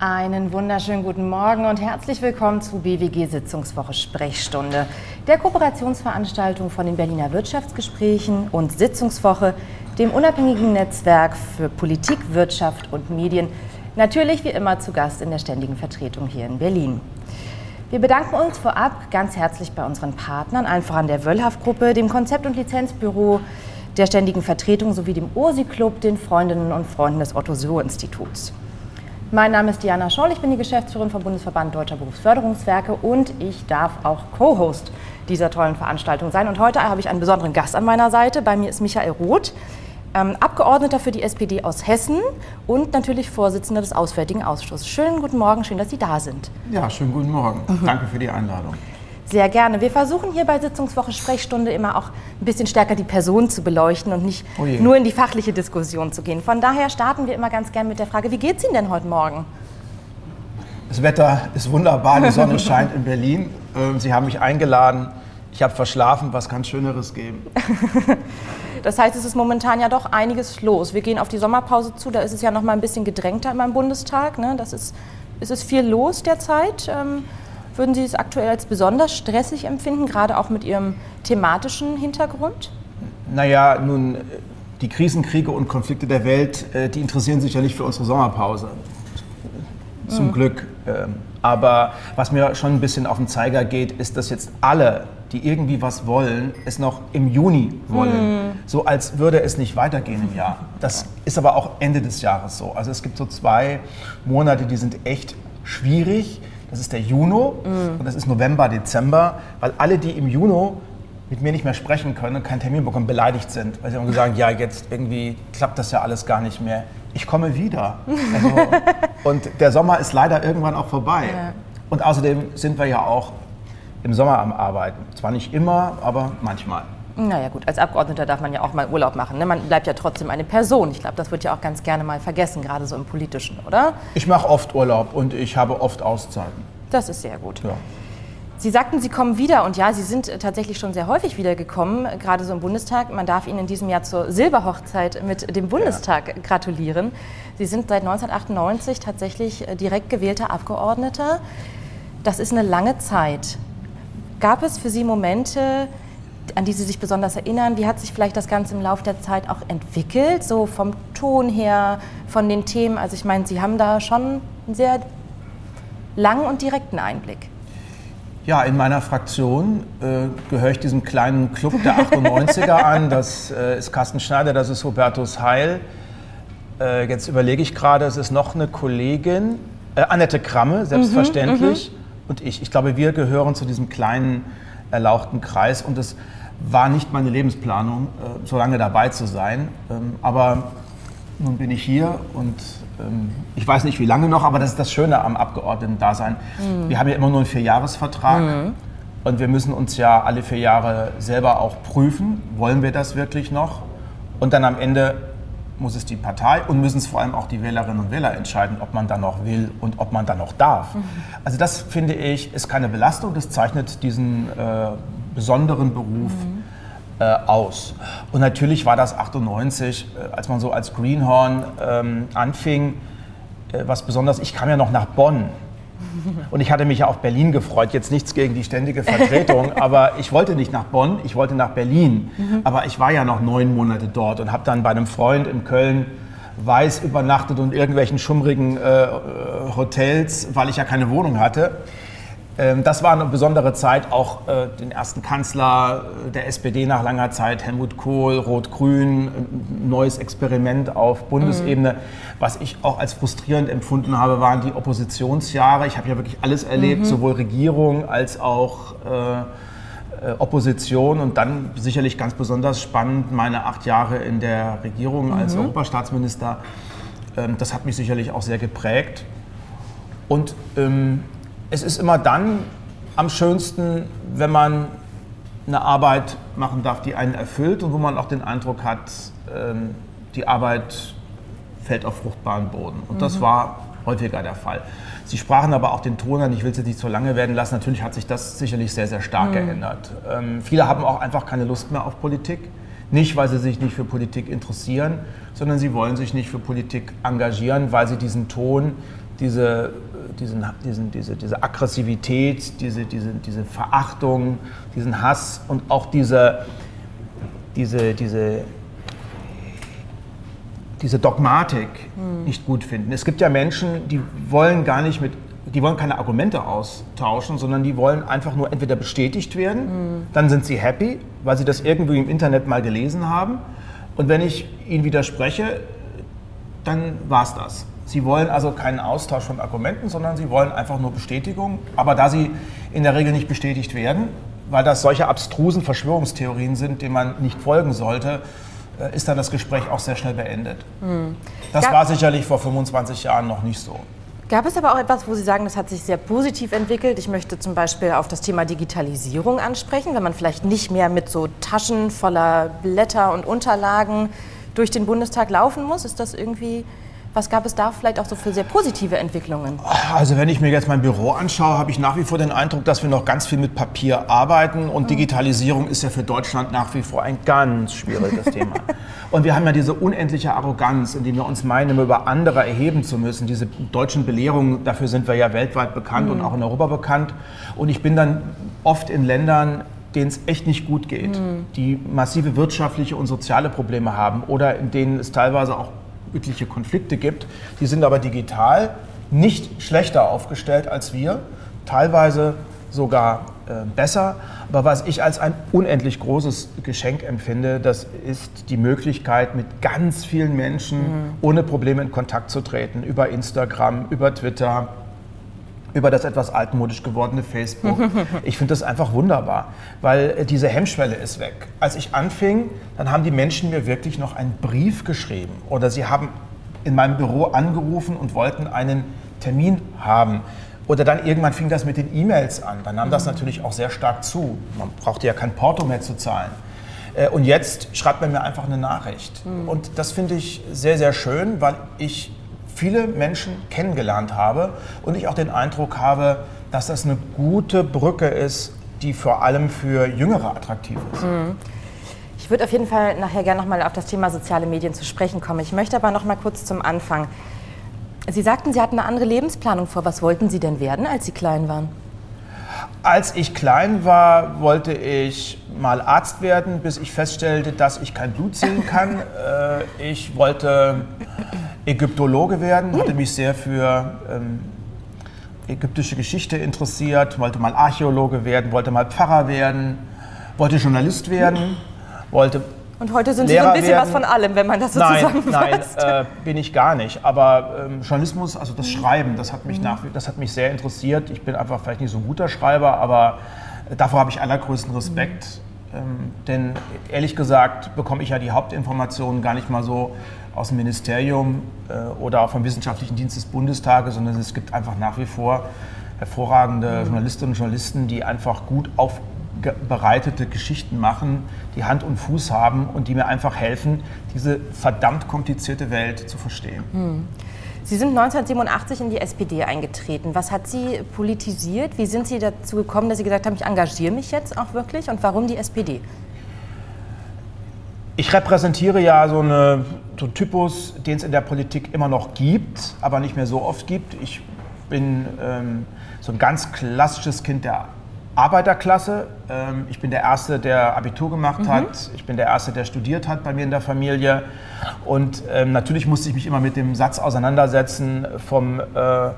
Einen wunderschönen guten Morgen und herzlich willkommen zu BWG Sitzungswoche Sprechstunde, der Kooperationsveranstaltung von den Berliner Wirtschaftsgesprächen und Sitzungswoche, dem unabhängigen Netzwerk für Politik, Wirtschaft und Medien. Natürlich wie immer zu Gast in der ständigen Vertretung hier in Berlin. Wir bedanken uns vorab ganz herzlich bei unseren Partnern, allen voran der Wöllhaff-Gruppe, dem Konzept- und Lizenzbüro der ständigen Vertretung sowie dem OSI-Club, den Freundinnen und Freunden des Otto-Suhr-Instituts. Mein Name ist Diana Scholl, ich bin die Geschäftsführerin vom Bundesverband Deutscher Berufsförderungswerke und ich darf auch Co-Host dieser tollen Veranstaltung sein. Und heute habe ich einen besonderen Gast an meiner Seite. Bei mir ist Michael Roth, ähm, Abgeordneter für die SPD aus Hessen und natürlich Vorsitzender des Auswärtigen Ausschusses. Schönen guten Morgen, schön, dass Sie da sind. Ja, schönen guten Morgen. Mhm. Danke für die Einladung. Sehr gerne. Wir versuchen hier bei Sitzungswoche Sprechstunde immer auch ein bisschen stärker die Person zu beleuchten und nicht oh nur in die fachliche Diskussion zu gehen. Von daher starten wir immer ganz gerne mit der Frage, wie geht es Ihnen denn heute Morgen? Das Wetter ist wunderbar, die Sonne scheint in Berlin. Ähm, Sie haben mich eingeladen. Ich habe verschlafen, was kann Schöneres geben? Das heißt, es ist momentan ja doch einiges los. Wir gehen auf die Sommerpause zu, da ist es ja noch mal ein bisschen gedrängter in meinem Bundestag. Ne? Das ist, ist es viel los derzeit. Würden Sie es aktuell als besonders stressig empfinden, gerade auch mit Ihrem thematischen Hintergrund? Naja, nun, die Krisen, Kriege und Konflikte der Welt, äh, die interessieren sich ja nicht für unsere Sommerpause. Zum mhm. Glück. Ähm, aber was mir schon ein bisschen auf den Zeiger geht, ist, dass jetzt alle, die irgendwie was wollen, es noch im Juni wollen. Mhm. So als würde es nicht weitergehen im Jahr. Das ist aber auch Ende des Jahres so. Also es gibt so zwei Monate, die sind echt schwierig. Das ist der Juni mm. und das ist November, Dezember, weil alle, die im Juni mit mir nicht mehr sprechen können und keinen Termin bekommen, beleidigt sind, weil sie immer sagen, ja, jetzt irgendwie klappt das ja alles gar nicht mehr. Ich komme wieder. Also, und der Sommer ist leider irgendwann auch vorbei. Ja. Und außerdem sind wir ja auch im Sommer am Arbeiten. Zwar nicht immer, aber manchmal. Naja gut, als Abgeordneter darf man ja auch mal Urlaub machen. Ne? Man bleibt ja trotzdem eine Person. Ich glaube, das wird ja auch ganz gerne mal vergessen, gerade so im Politischen, oder? Ich mache oft Urlaub und ich habe oft Auszeiten. Das ist sehr gut. Ja. Sie sagten, Sie kommen wieder und ja, Sie sind tatsächlich schon sehr häufig wiedergekommen, gerade so im Bundestag. Man darf Ihnen in diesem Jahr zur Silberhochzeit mit dem Bundestag ja. gratulieren. Sie sind seit 1998 tatsächlich direkt gewählter Abgeordneter. Das ist eine lange Zeit. Gab es für Sie Momente, an die Sie sich besonders erinnern? Wie hat sich vielleicht das Ganze im Laufe der Zeit auch entwickelt, so vom Ton her, von den Themen? Also ich meine, Sie haben da schon einen sehr langen und direkten Einblick. Ja, in meiner Fraktion äh, gehöre ich diesem kleinen Club der 98er an. Das äh, ist Carsten Schneider, das ist Hubertus Heil. Äh, jetzt überlege ich gerade, es ist noch eine Kollegin, äh, Annette Kramme, selbstverständlich, mhm, mhm, und ich. Ich glaube, wir gehören zu diesem kleinen erlauchten Kreis und es war nicht meine Lebensplanung, äh, so lange dabei zu sein. Ähm, aber nun bin ich hier und ähm, ich weiß nicht wie lange noch, aber das ist das Schöne am Abgeordneten-Dasein. Mhm. Wir haben ja immer nur einen Vierjahresvertrag mhm. und wir müssen uns ja alle vier Jahre selber auch prüfen, wollen wir das wirklich noch? Und dann am Ende muss es die Partei und müssen es vor allem auch die Wählerinnen und Wähler entscheiden, ob man da noch will und ob man da noch darf. Mhm. Also das finde ich ist keine Belastung, das zeichnet diesen äh, besonderen Beruf mhm. äh, aus. Und natürlich war das 98, äh, als man so als Greenhorn ähm, anfing, äh, was besonders, ich kam ja noch nach Bonn und ich hatte mich ja auf Berlin gefreut. Jetzt nichts gegen die ständige Vertretung, aber ich wollte nicht nach Bonn, ich wollte nach Berlin. Mhm. Aber ich war ja noch neun Monate dort und habe dann bei einem Freund in Köln weiß übernachtet und irgendwelchen schummrigen äh, Hotels, weil ich ja keine Wohnung hatte. Ähm, das war eine besondere Zeit, auch äh, den ersten Kanzler äh, der SPD nach langer Zeit, Helmut Kohl, Rot-Grün, neues Experiment auf Bundesebene. Mhm. Was ich auch als frustrierend empfunden habe, waren die Oppositionsjahre. Ich habe ja wirklich alles erlebt, mhm. sowohl Regierung als auch äh, äh, Opposition und dann sicherlich ganz besonders spannend meine acht Jahre in der Regierung mhm. als Europastaatsminister. Ähm, das hat mich sicherlich auch sehr geprägt. Und ähm, es ist immer dann am schönsten, wenn man eine Arbeit machen darf, die einen erfüllt und wo man auch den Eindruck hat, ähm, die Arbeit fällt auf fruchtbaren Boden. Und das mhm. war häufiger der Fall. Sie sprachen aber auch den Ton an, ich will es jetzt nicht so lange werden lassen. Natürlich hat sich das sicherlich sehr, sehr stark mhm. geändert. Ähm, viele haben auch einfach keine Lust mehr auf Politik. Nicht, weil sie sich nicht für Politik interessieren, sondern sie wollen sich nicht für Politik engagieren, weil sie diesen Ton diese, diesen, diesen, diese, diese Aggressivität, diese, diese, diese Verachtung, diesen Hass und auch diese, diese, diese, diese Dogmatik hm. nicht gut finden. Es gibt ja Menschen, die wollen gar nicht mit, die wollen keine Argumente austauschen, sondern die wollen einfach nur entweder bestätigt werden, hm. dann sind sie happy, weil sie das irgendwie im Internet mal gelesen haben. Und wenn ich ihnen widerspreche, dann war es das. Sie wollen also keinen Austausch von Argumenten, sondern sie wollen einfach nur Bestätigung. Aber da sie in der Regel nicht bestätigt werden, weil das solche abstrusen Verschwörungstheorien sind, denen man nicht folgen sollte, äh, ist dann das Gespräch auch sehr schnell beendet. Hm. Das war sicherlich vor 25 Jahren noch nicht so. Gab es aber auch etwas, wo Sie sagen, das hat sich sehr positiv entwickelt? Ich möchte zum Beispiel auf das Thema Digitalisierung ansprechen, wenn man vielleicht nicht mehr mit so Taschen voller Blätter und Unterlagen durch den Bundestag laufen muss. Ist das irgendwie was gab es da vielleicht auch so für sehr positive Entwicklungen? Also wenn ich mir jetzt mein Büro anschaue, habe ich nach wie vor den Eindruck, dass wir noch ganz viel mit Papier arbeiten und mhm. Digitalisierung ist ja für Deutschland nach wie vor ein ganz schwieriges Thema. Und wir haben ja diese unendliche Arroganz, indem wir uns meinen, über andere erheben zu müssen. Diese deutschen Belehrungen, dafür sind wir ja weltweit bekannt mhm. und auch in Europa bekannt. Und ich bin dann oft in Ländern, denen es echt nicht gut geht, mhm. die massive wirtschaftliche und soziale Probleme haben oder in denen es teilweise auch etliche Konflikte gibt. Die sind aber digital nicht schlechter aufgestellt als wir, teilweise sogar äh, besser. Aber was ich als ein unendlich großes Geschenk empfinde, das ist die Möglichkeit, mit ganz vielen Menschen mhm. ohne Probleme in Kontakt zu treten, über Instagram, über Twitter, über das etwas altmodisch gewordene Facebook. Ich finde das einfach wunderbar, weil äh, diese Hemmschwelle ist weg. Als ich anfing, dann haben die Menschen mir wirklich noch einen Brief geschrieben oder sie haben in meinem Büro angerufen und wollten einen Termin haben. Oder dann irgendwann fing das mit den E-Mails an. Dann nahm das mhm. natürlich auch sehr stark zu. Man brauchte ja kein Porto mehr zu zahlen. Äh, und jetzt schreibt man mir einfach eine Nachricht. Mhm. Und das finde ich sehr, sehr schön, weil ich viele Menschen kennengelernt habe und ich auch den Eindruck habe, dass das eine gute Brücke ist, die vor allem für Jüngere attraktiv ist. Mhm. Ich würde auf jeden Fall nachher gerne noch mal auf das Thema soziale Medien zu sprechen kommen. Ich möchte aber noch mal kurz zum Anfang. Sie sagten, Sie hatten eine andere Lebensplanung vor. Was wollten Sie denn werden, als Sie klein waren? Als ich klein war, wollte ich mal Arzt werden, bis ich feststellte, dass ich kein Blut sehen kann. Äh, ich wollte Ägyptologe werden, hatte mich sehr für ähm, ägyptische Geschichte interessiert, wollte mal Archäologe werden, wollte mal Pfarrer werden, wollte Journalist werden, wollte und heute sind Lehrer Sie so ein bisschen werden. was von allem, wenn man das so nein, zusammenfasst. Nein, äh, bin ich gar nicht. Aber ähm, Journalismus, also das Schreiben, das hat, mich mhm. nach, das hat mich sehr interessiert. Ich bin einfach vielleicht nicht so ein guter Schreiber, aber davor habe ich allergrößten Respekt. Mhm. Ähm, denn ehrlich gesagt bekomme ich ja die Hauptinformationen gar nicht mal so aus dem Ministerium äh, oder auch vom Wissenschaftlichen Dienst des Bundestages, sondern es gibt einfach nach wie vor hervorragende mhm. Journalistinnen und Journalisten, die einfach gut aufbereitete Geschichten machen, die Hand und Fuß haben und die mir einfach helfen, diese verdammt komplizierte Welt zu verstehen. Mhm. Sie sind 1987 in die SPD eingetreten. Was hat Sie politisiert? Wie sind Sie dazu gekommen, dass Sie gesagt haben, ich engagiere mich jetzt auch wirklich? Und warum die SPD? Ich repräsentiere ja so, eine, so einen Typus, den es in der Politik immer noch gibt, aber nicht mehr so oft gibt. Ich bin ähm, so ein ganz klassisches Kind der Arbeiterklasse. Ähm, ich bin der Erste, der Abitur gemacht mhm. hat. Ich bin der Erste, der studiert hat bei mir in der Familie. Und ähm, natürlich musste ich mich immer mit dem Satz auseinandersetzen vom äh,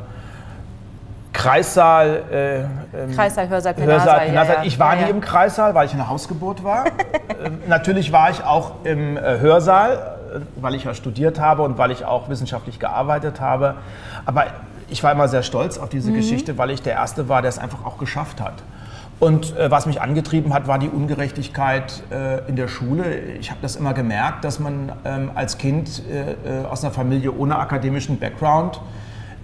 Kreissaal. Äh, ähm, Kreissaal, Hörsaal, Plenarsaal. Hörsaal, Ja, ja. Ich war ja, nie im Kreissaal, weil ich eine Hausgeburt war. ähm, natürlich war ich auch im äh, Hörsaal, äh, weil ich ja studiert habe und weil ich auch wissenschaftlich gearbeitet habe. Aber ich war immer sehr stolz auf diese mhm. Geschichte, weil ich der Erste war, der es einfach auch geschafft hat. Und äh, was mich angetrieben hat, war die Ungerechtigkeit äh, in der Schule. Ich habe das immer gemerkt, dass man ähm, als Kind äh, äh aus einer Familie ohne akademischen Background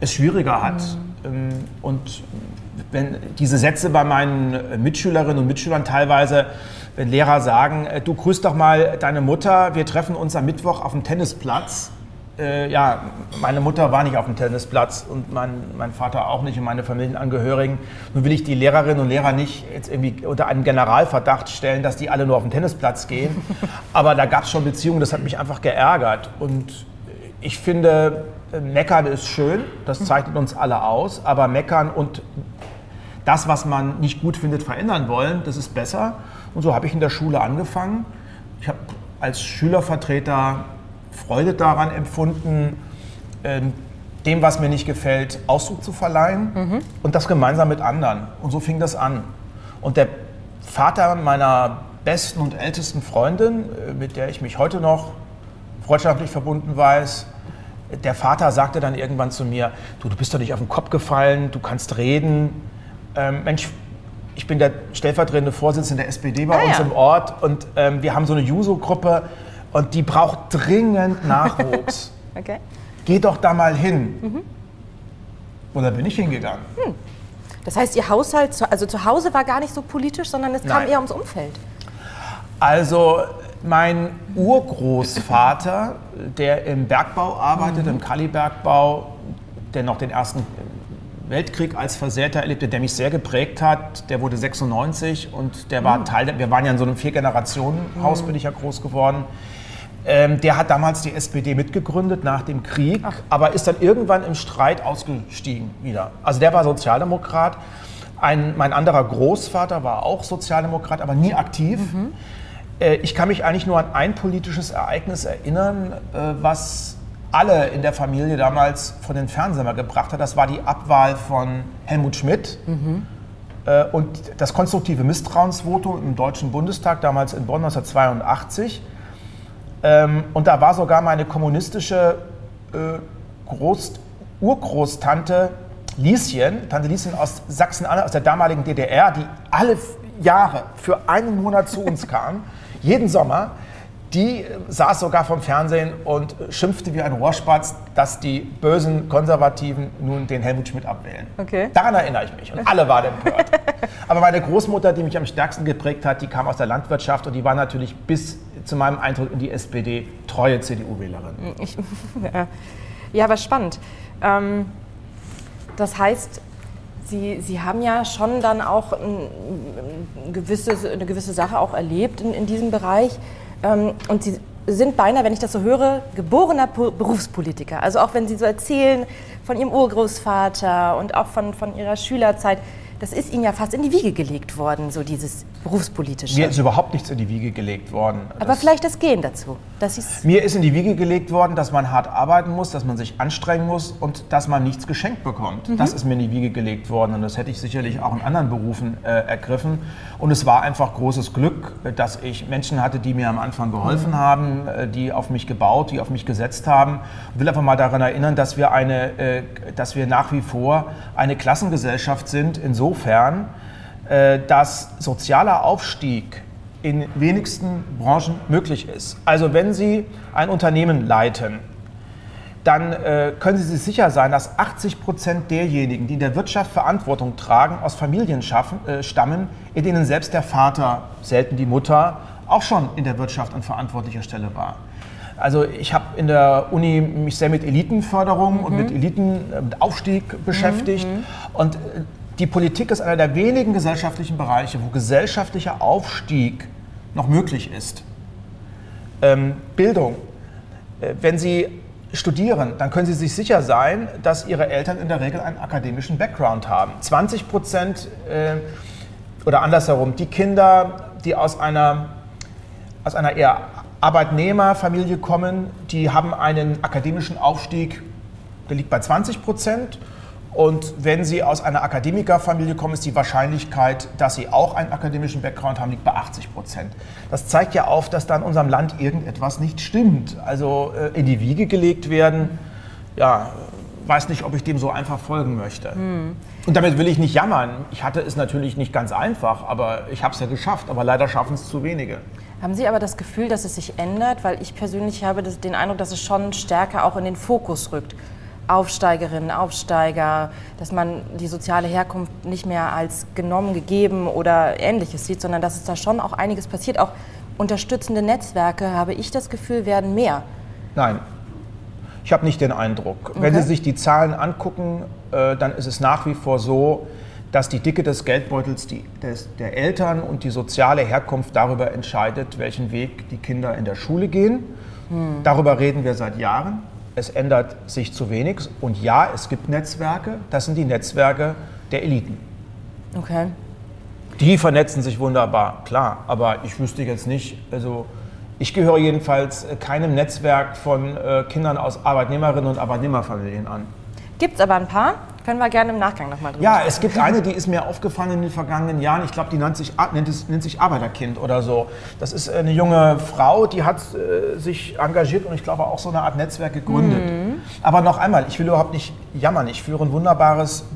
es schwieriger hat. Mhm. Ähm, und wenn diese Sätze bei meinen Mitschülerinnen und Mitschülern teilweise, wenn Lehrer sagen, äh, du grüßt doch mal deine Mutter, wir treffen uns am Mittwoch auf dem Tennisplatz. Äh, ja, meine Mutter war nicht auf dem Tennisplatz und mein, mein Vater auch nicht und meine Familienangehörigen. Nun will ich die Lehrerinnen und Lehrer nicht jetzt irgendwie unter einen Generalverdacht stellen, dass die alle nur auf den Tennisplatz gehen. Aber da gab es schon Beziehungen, das hat mich einfach geärgert. Und ich finde, Meckern ist schön, das zeichnet uns alle aus, aber Meckern und das, was man nicht gut findet, verändern wollen, das ist besser. Und so habe ich in der Schule angefangen. Ich habe als Schülervertreter Freude daran empfunden, ähm, dem, was mir nicht gefällt, Ausdruck zu verleihen mhm. und das gemeinsam mit anderen. Und so fing das an. Und der Vater meiner besten und ältesten Freundin, äh, mit der ich mich heute noch freundschaftlich verbunden weiß, der Vater sagte dann irgendwann zu mir, du, du bist doch nicht auf den Kopf gefallen, du kannst reden. Ähm, Mensch, ich bin der stellvertretende Vorsitzende der SPD bei ah, uns ja. im Ort und ähm, wir haben so eine Juso-Gruppe und die braucht dringend Nachwuchs. okay. Geh doch da mal hin. Mhm. Und da bin ich hingegangen. Hm. Das heißt, Ihr Haushalt, also zu Hause war gar nicht so politisch, sondern es kam Nein. eher ums Umfeld. Also mein Urgroßvater, der im Bergbau arbeitet, mhm. im Kalibergbau, der noch den ersten Weltkrieg als Versehrter erlebte, der mich sehr geprägt hat, der wurde 96 und der war mhm. Teil, der, wir waren ja in so einem Vier-Generationen-Haus, mhm. bin ich ja groß geworden. Ähm, der hat damals die SPD mitgegründet nach dem Krieg, Ach. aber ist dann irgendwann im Streit ausgestiegen wieder. Also der war Sozialdemokrat. Ein, mein anderer Großvater war auch Sozialdemokrat, aber nie aktiv. Mhm. Äh, ich kann mich eigentlich nur an ein politisches Ereignis erinnern, äh, was alle in der Familie damals von den Fernsehern gebracht hat. Das war die Abwahl von Helmut Schmidt. Mhm. Und das konstruktive Misstrauensvotum im Deutschen Bundestag, damals in Bonn 1982. Ähm, und da war sogar meine kommunistische Groß Urgroßtante Lieschen, Tante Lieschen aus Sachsen-Anhalt, aus der damaligen DDR, die alle Jahre für einen Monat zu uns kam jeden Sommer, die saß sogar vom Fernsehen und schimpfte wie ein Rohrspatz, dass die bösen Konservativen nun den Helmut Schmidt abwählen. Okay. Daran erinnere ich mich. Und alle waren empört. Aber meine Großmutter, die mich am stärksten geprägt hat, die kam aus der Landwirtschaft und die war natürlich bis zu meinem Eintritt in die SPD treue CDU-Wählerin. Ja. ja, aber spannend. Ähm, das heißt, Sie, Sie haben ja schon dann auch ein, ein gewisses, eine gewisse Sache auch erlebt in, in diesem Bereich. Ähm, und Sie sind beinahe, wenn ich das so höre, geborener Berufspolitiker. Also auch wenn Sie so erzählen von Ihrem Urgroßvater und auch von, von Ihrer Schülerzeit, das ist Ihnen ja fast in die Wiege gelegt worden, so dieses berufspolitische. Mir ist überhaupt nichts in die Wiege gelegt worden. Aber das vielleicht das Gehen dazu. mir ist in die Wiege gelegt worden, dass man hart arbeiten muss, dass man sich anstrengen muss und dass man nichts geschenkt bekommt. Mhm. Das ist mir in die Wiege gelegt worden und das hätte ich sicherlich auch in anderen Berufen äh, ergriffen. Und es war einfach großes Glück, dass ich Menschen hatte, die mir am Anfang geholfen mhm. haben, äh, die auf mich gebaut, die auf mich gesetzt haben. Ich will einfach mal daran erinnern, dass wir, eine, äh, dass wir nach wie vor eine Klassengesellschaft sind, insofern insofern, äh, dass sozialer Aufstieg in wenigsten Branchen möglich ist. Also wenn Sie ein Unternehmen leiten, dann äh, können Sie sich sicher sein, dass 80 Prozent derjenigen, die in der Wirtschaft Verantwortung tragen, aus Familien äh, stammen, in denen selbst der Vater, selten die Mutter, auch schon in der Wirtschaft an verantwortlicher Stelle war. Also ich habe in der Uni mich sehr mit Elitenförderung mhm. und mit Elitenaufstieg beschäftigt. Mhm. Und die Politik ist einer der wenigen gesellschaftlichen Bereiche, wo gesellschaftlicher Aufstieg noch möglich ist. Ähm, Bildung. Äh, wenn Sie studieren, dann können Sie sich sicher sein, dass Ihre Eltern in der Regel einen akademischen Background haben. 20 Prozent äh, oder andersherum, die Kinder, die aus einer, aus einer eher Arbeitnehmerfamilie kommen, die haben einen akademischen Aufstieg, der liegt bei 20 Prozent. Und wenn Sie aus einer Akademikerfamilie kommen, ist die Wahrscheinlichkeit, dass Sie auch einen akademischen Background haben, liegt bei 80 Prozent. Das zeigt ja auf, dass da in unserem Land irgendetwas nicht stimmt. Also äh, in die Wiege gelegt werden, ja, weiß nicht, ob ich dem so einfach folgen möchte. Hm. Und damit will ich nicht jammern. Ich hatte es natürlich nicht ganz einfach, aber ich habe es ja geschafft. Aber leider schaffen es zu wenige. Haben Sie aber das Gefühl, dass es sich ändert? Weil ich persönlich habe den Eindruck, dass es schon stärker auch in den Fokus rückt. Aufsteigerinnen, Aufsteiger, dass man die soziale Herkunft nicht mehr als genommen, gegeben oder ähnliches sieht, sondern dass es da schon auch einiges passiert. Auch unterstützende Netzwerke, habe ich das Gefühl, werden mehr. Nein, ich habe nicht den Eindruck. Okay. Wenn Sie sich die Zahlen angucken, äh, dann ist es nach wie vor so, dass die Dicke des Geldbeutels die, des, der Eltern und die soziale Herkunft darüber entscheidet, welchen Weg die Kinder in der Schule gehen. Hm. Darüber reden wir seit Jahren. Es ändert sich zu wenig. Und ja, es gibt Netzwerke, das sind die Netzwerke der Eliten. Okay. Die vernetzen sich wunderbar, klar. Aber ich wüsste jetzt nicht, also ich gehöre jedenfalls keinem Netzwerk von äh, Kindern aus Arbeitnehmerinnen und Arbeitnehmerfamilien an. Gibt es aber ein paar. Können wir gerne im Nachgang nochmal drüber Ja, sprechen. es gibt eine, die ist mir aufgefallen in den vergangenen Jahren. Ich glaube, die nennt sich, nennt, es, nennt sich Arbeiterkind oder so. Das ist eine junge Frau, die hat äh, sich engagiert und ich glaube auch so eine Art Netzwerk gegründet. Aber noch einmal, ich will überhaupt nicht jammern. Ich führe ein wunderbares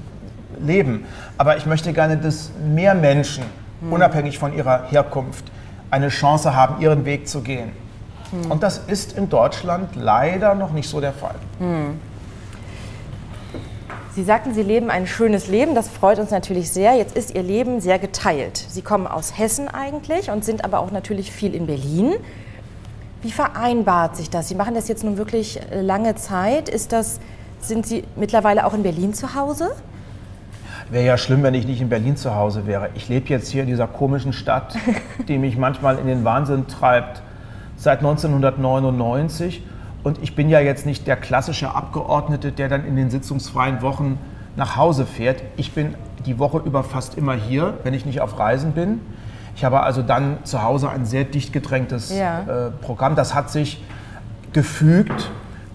Leben. Aber ich möchte gerne, dass mehr Menschen, unabhängig von ihrer Herkunft, eine Chance haben, ihren Weg zu gehen. Und das ist in Deutschland leider noch nicht so der Fall. Sie sagten, Sie leben ein schönes Leben. Das freut uns natürlich sehr. Jetzt ist Ihr Leben sehr geteilt. Sie kommen aus Hessen eigentlich und sind aber auch natürlich viel in Berlin. Wie vereinbart sich das? Sie machen das jetzt nun wirklich äh, lange Zeit. Ist das, sind Sie mittlerweile auch in Berlin zu Hause? Wäre ja schlimm, wenn ich nicht in Berlin zu Hause wäre. Ich lebe jetzt hier in dieser komischen Stadt, die mich manchmal in den Wahnsinn treibt, seit 1999. Und ich bin ja jetzt nicht der klassische Abgeordnete, der dann in den sitzungsfreien Wochen nach Hause fährt. Ich bin die Woche über fast immer hier, wenn ich nicht auf Reisen bin. Ich habe also dann zu Hause ein sehr dicht gedrängtes Ja. äh, Programm. Das hat sich gefügt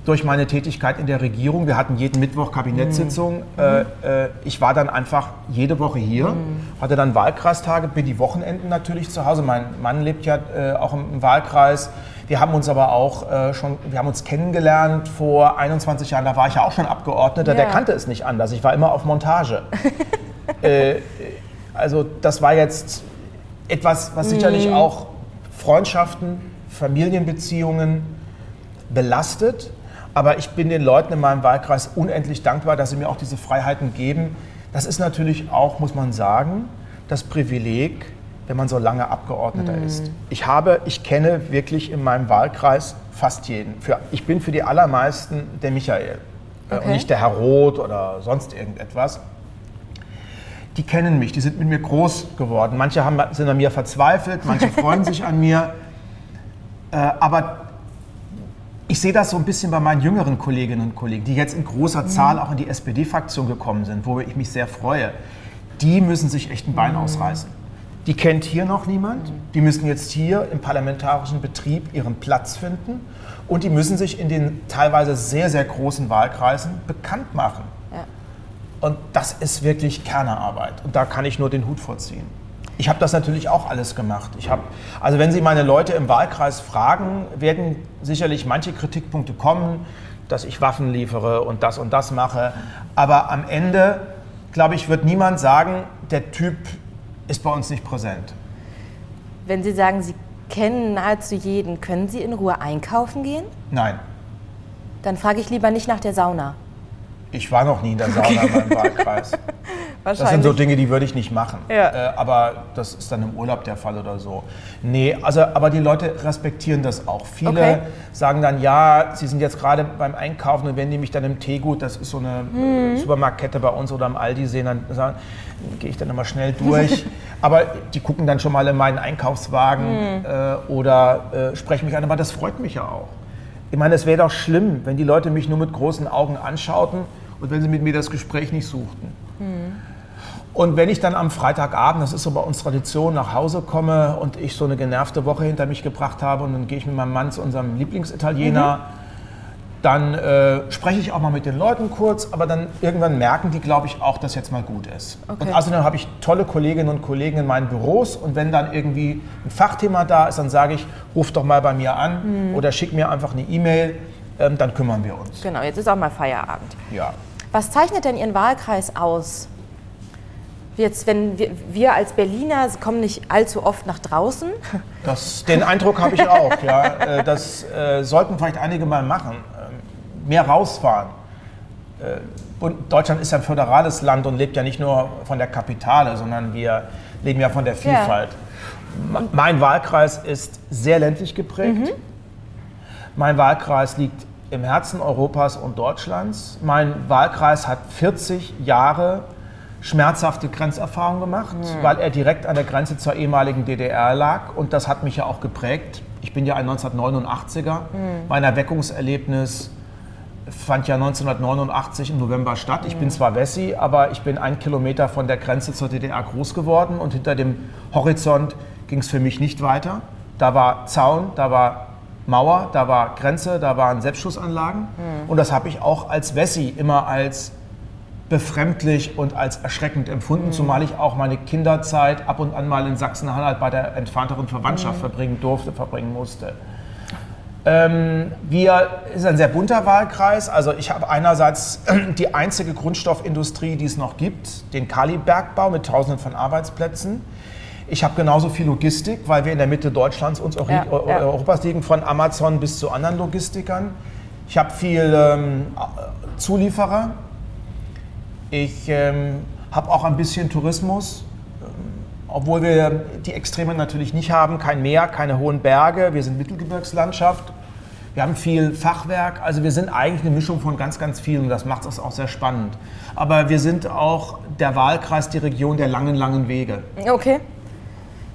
durch meine Tätigkeit in der Regierung. Wir hatten jeden Mittwoch Kabinettssitzung. Äh, äh, ich war dann einfach jede Woche hier, hatte dann Wahlkreistage, bin die Wochenenden natürlich zu Hause. Mein Mann lebt ja äh, auch im Wahlkreis. Wir haben uns aber auch äh, schon, wir haben uns kennengelernt vor 21 Jahren. Da war ich ja auch schon Abgeordneter. Der Ja. kannte es nicht anders. Ich war immer auf Montage. äh, also das war jetzt etwas, was sicherlich auch Freundschaften, Familienbeziehungen belastet. Aber ich bin den Leuten in meinem Wahlkreis unendlich dankbar, dass sie mir auch diese Freiheiten geben. Das ist natürlich auch, muss man sagen, das Privileg, wenn man so lange Abgeordneter ist. Ich habe, ich kenne wirklich in meinem Wahlkreis fast jeden. Für, ich bin für die allermeisten der Michael äh, Okay. und nicht der Herr Roth oder sonst irgendetwas. Die kennen mich, die sind mit mir groß geworden. Manche haben, sind an mir verzweifelt, manche freuen sich an mir. Äh, aber ich sehe das so ein bisschen bei meinen jüngeren Kolleginnen und Kollegen, die jetzt in großer Zahl auch in die SPD-Fraktion gekommen sind, wo ich mich sehr freue. Die müssen sich echt ein Bein ausreißen. Die kennt hier noch niemand. Die müssen jetzt hier im parlamentarischen Betrieb ihren Platz finden. Und die müssen sich in den teilweise sehr, sehr großen Wahlkreisen bekannt machen. Ja. Und das ist wirklich Kernerarbeit. Und da kann ich nur den Hut vorziehen. Ich habe das natürlich auch alles gemacht. Ich hab, also wenn Sie meine Leute im Wahlkreis fragen, werden sicherlich manche Kritikpunkte kommen, dass ich Waffen liefere und das und das mache. Aber am Ende, glaube ich, wird niemand sagen, der Typ ist bei uns nicht präsent. Wenn Sie sagen, Sie kennen nahezu jeden, können Sie in Ruhe einkaufen gehen? Nein, Dann frage ich lieber nicht nach der Sauna. ich war noch nie in der Sauna beim Wahlkreis. Das sind Wahrscheinlich. so Dinge, die würde ich nicht machen. Ja. Äh, aber das ist dann im Urlaub der Fall oder so. Nee, also, aber die Leute respektieren das auch. Viele Okay. sagen dann, ja, sie sind jetzt gerade beim Einkaufen und wenn die mich dann im Teegut, das ist so eine Mhm. äh, Supermarktkette bei uns oder im Aldi sehen, dann sagen, gehe ich dann immer schnell durch. aber die gucken dann schon mal in meinen Einkaufswagen Mhm. äh, oder äh, sprechen mich an. Aber das freut mich ja auch. Ich meine, es wäre doch schlimm, wenn die Leute mich nur mit großen Augen anschauten und wenn sie mit mir das Gespräch nicht suchten. Und wenn ich dann am Freitagabend, das ist so bei uns Tradition, nach Hause komme und ich so eine genervte Woche hinter mich gebracht habe und dann gehe ich mit meinem Mann zu unserem Lieblingsitaliener, dann äh, spreche ich auch mal mit den Leuten kurz, aber dann irgendwann merken die, glaube ich, auch, dass jetzt mal gut ist. Okay. Und außerdem habe ich tolle Kolleginnen und Kollegen in meinen Büros und wenn dann irgendwie ein Fachthema da ist, dann sage ich, ruf doch mal bei mir an oder schick mir einfach eine E-Mail, ähm, dann kümmern wir uns. Genau, jetzt ist auch mal Feierabend. Ja. Was zeichnet denn Ihren Wahlkreis aus? Jetzt, wenn wir, wir als Berliner kommen nicht allzu oft nach draußen. Das, den Eindruck habe ich auch. Ja. Äh, Das äh, sollten vielleicht einige mal machen. Ähm, Mehr rausfahren. Äh, und Deutschland ist ja ein föderales Land und lebt ja nicht nur von der Kapitale, sondern wir leben ja von der Vielfalt. Ma- Mein Wahlkreis ist sehr ländlich geprägt. Mein Wahlkreis liegt im Herzen Europas und Deutschlands. Mein Wahlkreis hat 40 Jahre schmerzhafte Grenzerfahrung gemacht, weil er direkt an der Grenze zur ehemaligen DDR lag. Und das hat mich ja auch geprägt. Ich bin ja ein 1989er. Mein Erweckungserlebnis fand ja 1989 im November statt. Ich bin zwar Wessi, aber ich bin ein Kilometer von der Grenze zur DDR groß geworden und hinter dem Horizont ging es für mich nicht weiter. Da war Zaun, da war Mauer, da war Grenze, da waren Selbstschussanlagen. Und das habe ich auch als Wessi immer als befremdlich und als erschreckend empfunden, zumal ich auch meine Kinderzeit ab und an mal in Sachsen-Anhalt bei der entfernteren Verwandtschaft verbringen durfte, verbringen musste. Ähm, wir ist ein sehr bunter Wahlkreis. Also ich habe einerseits die einzige Grundstoffindustrie, die es noch gibt, den Kalibergbau mit Tausenden von Arbeitsplätzen. Ich habe genauso viel Logistik, weil wir in der Mitte Deutschlands uns auch Ja, ja. Europas liegen, von Amazon bis zu anderen Logistikern. Ich habe viel ähm, Zulieferer. Ich ähm, habe auch ein bisschen Tourismus, ähm, obwohl wir die Extreme natürlich nicht haben. Kein Meer, keine hohen Berge. Wir sind Mittelgebirgslandschaft. Wir haben viel Fachwerk. Also wir sind eigentlich eine Mischung von ganz, ganz vielen. Das macht es auch sehr spannend. Aber wir sind auch der Wahlkreis, die Region der langen, langen Wege. Okay.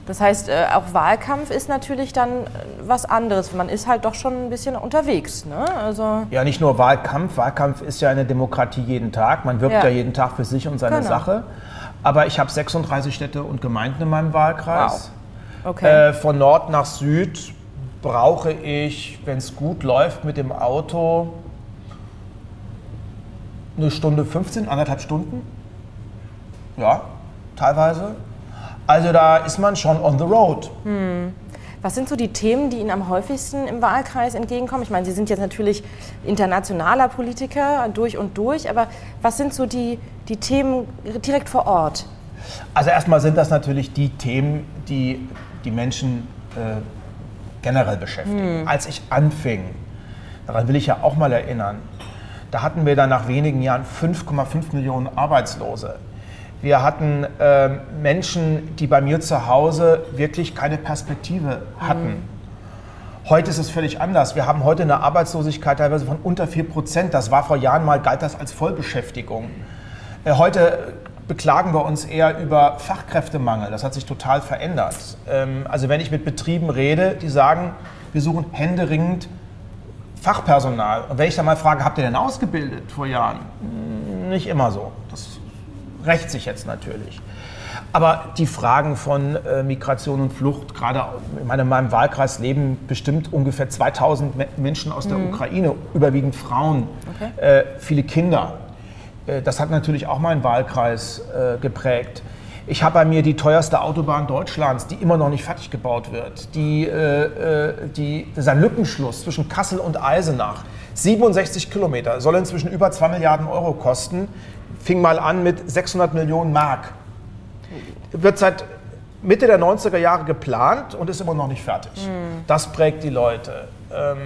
Das heißt, äh, auch Wahlkampf ist natürlich dann äh, was anderes. Man ist halt doch schon ein bisschen unterwegs. Ne? Also, Ja, nicht nur Wahlkampf. Wahlkampf ist ja eine Demokratie jeden Tag. Man wirbt Ja. ja, jeden Tag für sich und seine Genau. Sache. Aber ich habe 36 Städte und Gemeinden in meinem Wahlkreis. okay. Äh, von Nord nach Süd brauche ich, wenn es gut läuft, mit dem Auto eine Stunde 15, anderthalb Stunden. Ja, teilweise. Also da ist man schon on the road. Was sind so die Themen, die Ihnen am häufigsten im Wahlkreis entgegenkommen? Ich meine, Sie sind jetzt natürlich internationaler Politiker durch und durch, aber was sind so die, die Themen direkt vor Ort? Also erstmal sind das natürlich die Themen, die die Menschen äh, generell beschäftigen. Als ich anfing, daran will ich ja auch mal erinnern, da hatten wir dann nach wenigen Jahren 5,5 Millionen Arbeitslose. Wir hatten ähm, Menschen, die bei mir zu Hause wirklich keine Perspektive hatten. Heute ist es völlig anders. Wir haben heute eine Arbeitslosigkeit teilweise von unter 4 Prozent. Das war vor Jahren mal, galt das als Vollbeschäftigung. Äh, Heute beklagen wir uns eher über Fachkräftemangel. Das hat sich total verändert. Ähm, Also wenn ich mit Betrieben rede, die sagen, wir suchen händeringend Fachpersonal. Und wenn ich dann mal frage, habt ihr denn ausgebildet vor Jahren? Nicht immer so. Das rächt sich jetzt natürlich. Aber die Fragen von äh, Migration und Flucht, gerade in meinem, in meinem Wahlkreis leben bestimmt ungefähr 2000 Me- Menschen aus der Ukraine, überwiegend Frauen, äh, viele Kinder. Äh, das hat natürlich auch meinen Wahlkreis geprägt. Ich habe bei mir die teuerste Autobahn Deutschlands, die immer noch nicht fertig gebaut wird. Die, äh, äh, die, dieser Lückenschluss zwischen Kassel und Eisenach, 67 Kilometer, soll inzwischen über 2 Milliarden Euro kosten. Fing mal an mit 600 Millionen Mark. Wird seit Mitte der 90er Jahre geplant und ist immer noch nicht fertig. Das prägt die Leute. Ähm,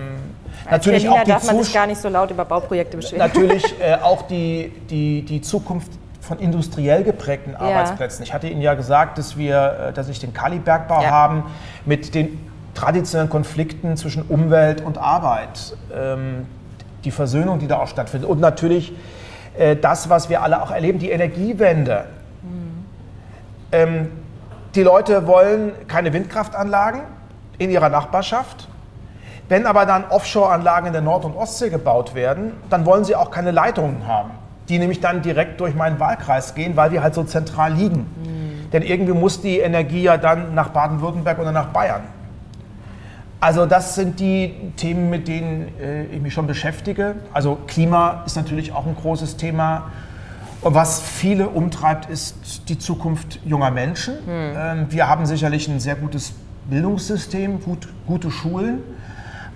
natürlich Berliner auch die darf man sich gar nicht so laut über Bauprojekte beschweren. natürlich äh, auch die, die, die Zukunft von industriell geprägten Arbeitsplätzen. Ich hatte Ihnen ja gesagt, dass wir, äh, dass ich den Kalibergbau Ja. haben mit den traditionellen Konflikten zwischen Umwelt und Arbeit. Ähm, die Versöhnung, die da auch stattfindet. Und natürlich äh, das, was wir alle auch erleben, die Energiewende. Ähm, die Leute wollen keine Windkraftanlagen in ihrer Nachbarschaft. Wenn aber dann Offshore-Anlagen in der Nord- und Ostsee gebaut werden, dann wollen sie auch keine Leitungen haben, die nämlich dann direkt durch meinen Wahlkreis gehen, weil wir halt so zentral liegen. Denn irgendwie muss die Energie ja dann nach Baden-Württemberg oder nach Bayern. Also das sind die Themen, mit denen äh, ich mich schon beschäftige. Also Klima ist natürlich auch ein großes Thema. Und was viele umtreibt, ist die Zukunft junger Menschen. Ähm, wir haben sicherlich ein sehr gutes Bildungssystem, gut, gute Schulen.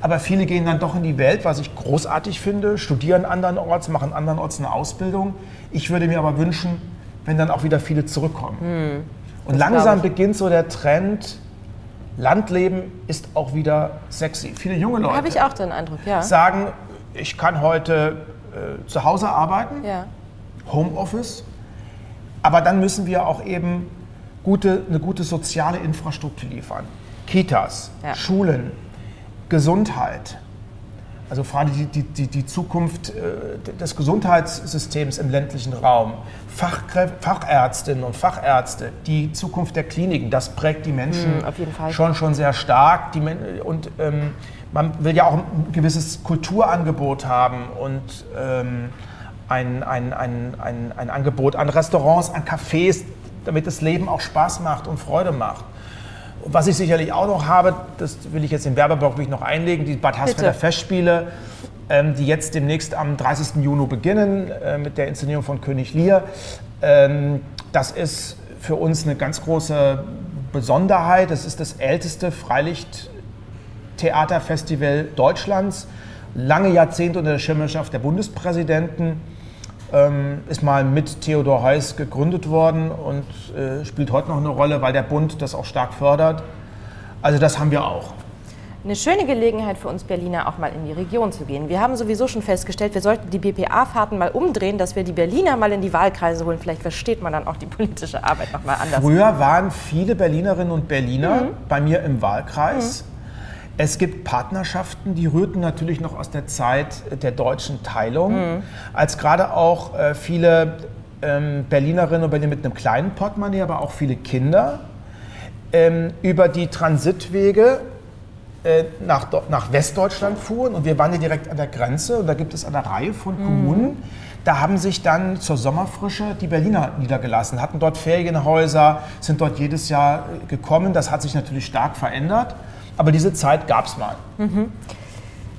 Aber viele gehen dann doch in die Welt, was ich großartig finde, studieren andernorts, machen andernorts eine Ausbildung. Ich würde mir aber wünschen, wenn dann auch wieder viele zurückkommen. Und langsam glaub ich. beginnt so der Trend, Landleben ist auch wieder sexy. Viele junge Leute Habe ich auch den Eindruck, ja. sagen, ich kann heute äh, zu Hause arbeiten, ja. Homeoffice, aber dann müssen wir auch eben gute, eine gute soziale Infrastruktur liefern. Kitas, Ja. Schulen, Gesundheit. Also vor allem die, die, die Zukunft des Gesundheitssystems im ländlichen Raum, Fachkräfte, Fachärztinnen und Fachärzte, die Zukunft der Kliniken, das prägt die Menschen mhm, schon, schon sehr stark. Die, und ähm, man will ja auch ein gewisses Kulturangebot haben und ähm, ein, ein, ein, ein, ein Angebot an Restaurants, an Cafés, damit das Leben auch Spaß macht und Freude macht. Was ich sicherlich auch noch habe, das will ich jetzt im Werbeblock noch einlegen, die Bad Haßfelder Festspiele, ähm, die jetzt demnächst am 30. Juni beginnen äh, mit der Inszenierung von König Lear. Ähm, das ist für uns eine ganz große Besonderheit. Es ist das älteste Freilichttheaterfestival Deutschlands, lange Jahrzehnte unter der Schirmherrschaft der Bundespräsidenten ähm, ist mal mit Theodor Heuss gegründet worden und äh, spielt heute noch eine Rolle, weil der Bund das auch stark fördert. Also das haben wir auch. Eine schöne Gelegenheit für uns Berliner, auch mal in die Region zu gehen. Wir haben sowieso schon festgestellt, wir sollten die BPA-Fahrten mal umdrehen, dass wir die Berliner mal in die Wahlkreise holen. Vielleicht versteht man dann auch die politische Arbeit noch mal anders. Früher waren viele Berlinerinnen und Berliner mhm. bei mir im Wahlkreis. Mhm. Es gibt Partnerschaften, die rührten natürlich noch aus der Zeit der deutschen Teilung, mhm. als gerade auch äh, viele ähm, Berlinerinnen und Berliner mit einem kleinen Portemonnaie, aber auch viele Kinder ähm, über die Transitwege äh, nach, nach Westdeutschland fuhren und wir waren ja direkt an der Grenze und da gibt es eine Reihe von mhm. Kommunen. Da haben sich dann zur Sommerfrische die Berliner niedergelassen, hatten dort Ferienhäuser, sind dort jedes Jahr äh, gekommen. Das hat sich natürlich stark verändert. Aber diese Zeit gab es mal. Mhm.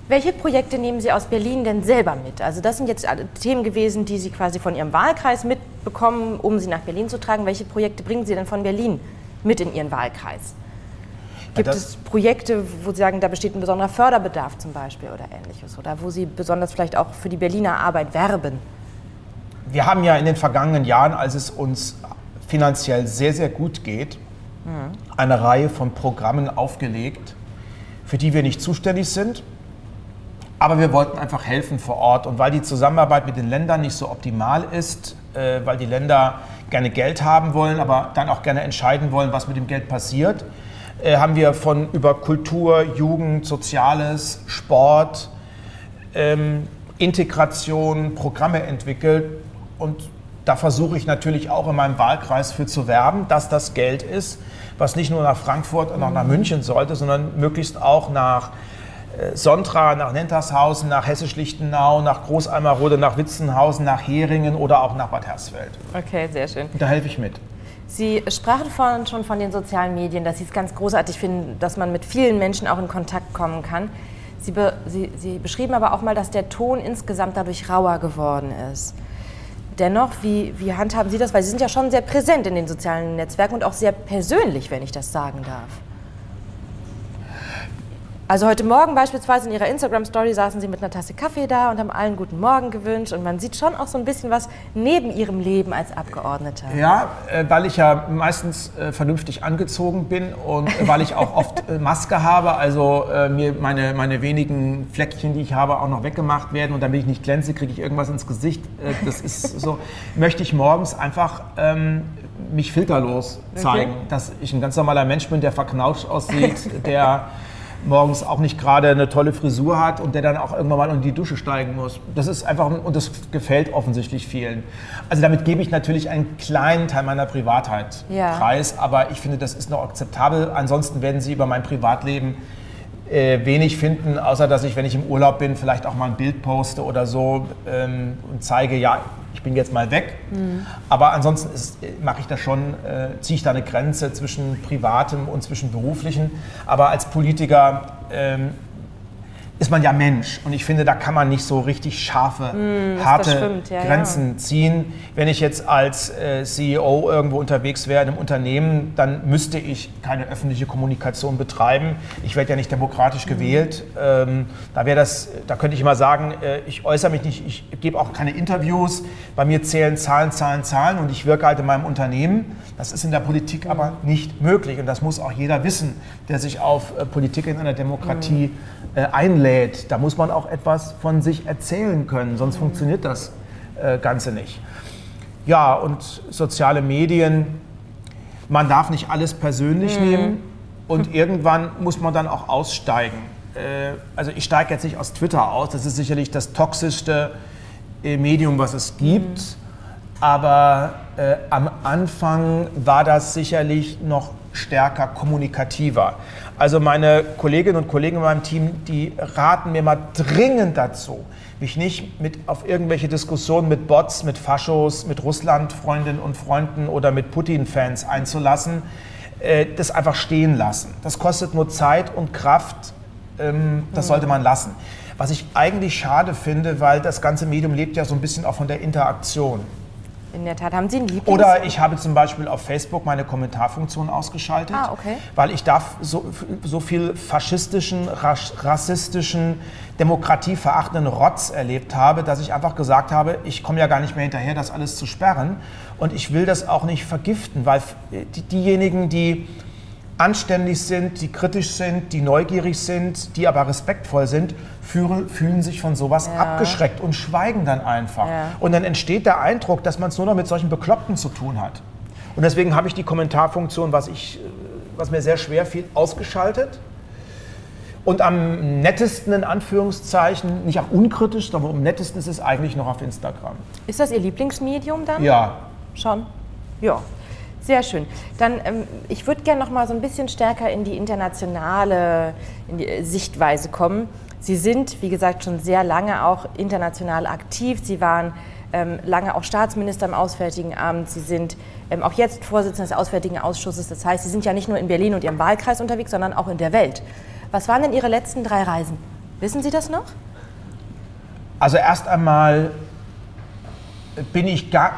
Welche Projekte nehmen Sie aus Berlin denn selber mit? Also das sind jetzt Themen gewesen, die Sie quasi von Ihrem Wahlkreis mitbekommen, um sie nach Berlin zu tragen. Welche Projekte bringen Sie denn von Berlin mit in Ihren Wahlkreis? Gibt ja, es Projekte, wo Sie sagen, da besteht ein besonderer Förderbedarf zum Beispiel oder ähnliches? Oder wo Sie besonders vielleicht auch für die Berliner Arbeit werben? Wir haben ja in den vergangenen Jahren, als es uns finanziell sehr, sehr gut geht, eine Reihe von Programmen aufgelegt, für die wir nicht zuständig sind. Aber wir wollten einfach helfen vor Ort. Und weil die Zusammenarbeit mit den Ländern nicht so optimal ist, äh, weil die Länder gerne Geld haben wollen, aber dann auch gerne entscheiden wollen, was mit dem Geld passiert, äh, haben wir von über Kultur, Jugend, Soziales, Sport, ähm, Integration Programme entwickelt. Und da versuche ich natürlich auch in meinem Wahlkreis für zu werben, dass das Geld ist, was nicht nur nach Frankfurt und auch nach München sollte, sondern möglichst auch nach äh, Sontra, nach Nentershausen, nach Hessisch-Lichtenau, nach Großalmerode, nach Witzenhausen, nach Heringen oder auch nach Bad Hersfeld. Okay, sehr schön. Da helfe ich mit. Sie sprachen vorhin schon von den sozialen Medien, dass Sie es ganz großartig finden, dass man mit vielen Menschen auch in Kontakt kommen kann. Sie, be Sie, Sie beschrieben aber auch mal, dass der Ton insgesamt dadurch rauer geworden ist. Dennoch, wie, wie handhaben Sie das? Weil Sie sind ja schon sehr präsent in den sozialen Netzwerken und auch sehr persönlich, wenn ich das sagen darf. Also heute Morgen beispielsweise in Ihrer Instagram-Story saßen Sie mit einer Tasse Kaffee da und haben allen guten Morgen gewünscht. Und man sieht schon auch so ein bisschen was neben Ihrem Leben als Abgeordneter. Ja, äh, weil ich ja meistens äh, vernünftig angezogen bin und äh, weil ich auch oft Maske habe, also mir meine, meine wenigen Fleckchen, die ich habe, auch noch weggemacht werden. Und damit ich nicht glänze, kriege ich irgendwas ins Gesicht. das ist so, möchte ich morgens einfach ähm, mich filterlos zeigen, okay. dass ich ein ganz normaler Mensch bin, der verknautscht aussieht, der morgens auch nicht gerade eine tolle Frisur hat und der dann auch irgendwann mal in die Dusche steigen muss. Das ist einfach, und das gefällt offensichtlich vielen. Also damit gebe ich natürlich einen kleinen Teil meiner Privatheit ja. preis, aber ich finde, das ist noch akzeptabel. Ansonsten werden Sie über mein Privatleben äh, wenig finden, außer dass ich, wenn ich im Urlaub bin, vielleicht auch mal ein Bild poste oder so ähm, und zeige, ja, bin jetzt mal weg. Mhm. Aber ansonsten mache ich da schon, äh, ziehe ich da eine Grenze zwischen Privatem und zwischen Beruflichen. Aber als Politiker ähm, ist man ja Mensch. Und ich finde, da kann man nicht so richtig scharfe, mm, harte ja, Grenzen ja. ziehen. Wenn ich jetzt als äh, CEO irgendwo unterwegs wäre in einem Unternehmen, dann müsste ich keine öffentliche Kommunikation betreiben. Ich werde ja nicht demokratisch mm. gewählt. Ähm, da wäre das, da könnte ich mal sagen, äh, ich äußere mich nicht, ich gebe auch keine Interviews. Bei mir zählen Zahlen, Zahlen, Zahlen und ich wirke halt in meinem Unternehmen. Das ist in der Politik mm. aber nicht möglich. Und das muss auch jeder wissen, der sich auf äh, Politik in einer Demokratie mm. äh, einlädt da muss man auch etwas von sich erzählen können, sonst mhm. funktioniert das äh, Ganze nicht. Ja, und soziale Medien, man darf nicht alles persönlich mhm. nehmen und irgendwann muss man dann auch aussteigen. also ich steige jetzt nicht aus Twitter aus, das ist sicherlich das toxischste Medium, was es gibt. Mhm. Aber am Anfang war das sicherlich noch stärker kommunikativer. Also meine Kolleginnen und Kollegen in meinem Team, die raten mir mal dringend dazu, mich nicht mit auf irgendwelche Diskussionen mit Bots, mit Faschos, mit Russland-Freundinnen und Freunden oder mit Putin-Fans einzulassen. Äh, das einfach stehen lassen. Das kostet nur Zeit und Kraft. Ähm, das sollte man lassen. Was ich eigentlich schade finde, weil das ganze Medium lebt ja so ein bisschen auch von der Interaktion. In der Tat. Haben Sie einen Lieblings Oder ich habe zum Beispiel auf Facebook meine Kommentarfunktion ausgeschaltet, ah, okay. weil ich darf so, so viel faschistischen, rassistischen, demokratieverachtenden Rotz erlebt habe, dass ich einfach gesagt habe, ich komme ja gar nicht mehr hinterher, das alles zu sperren. Und ich will das auch nicht vergiften, weil die, diejenigen, die anständig sind, die kritisch sind, die neugierig sind, die aber respektvoll sind, fühlen, fühlen sich von sowas ja. abgeschreckt und schweigen dann einfach. Ja. Und dann entsteht der Eindruck, dass man es nur noch mit solchen Bekloppten zu tun hat. Und deswegen habe ich die Kommentarfunktion, was, ich, was mir sehr schwer fiel, ausgeschaltet. Und am nettesten in Anführungszeichen, nicht am unkritisch, sondern am nettesten ist es eigentlich noch auf Instagram. Ist das Ihr Lieblingsmedium dann? Ja. Schon? Ja. Sehr schön. Dann, ähm, ich würde gerne noch mal so ein bisschen stärker in die internationale in die Sichtweise kommen. Sie sind, wie gesagt, schon sehr lange auch international aktiv. Sie waren ähm, lange auch Staatsminister im Auswärtigen Amt. Sie sind ähm, auch jetzt Vorsitzender des Auswärtigen Ausschusses. Das heißt, Sie sind ja nicht nur in Berlin und Ihrem Wahlkreis unterwegs, sondern auch in der Welt. Was waren denn Ihre letzten drei Reisen? Wissen Sie das noch? Also erst einmal bin ich gar,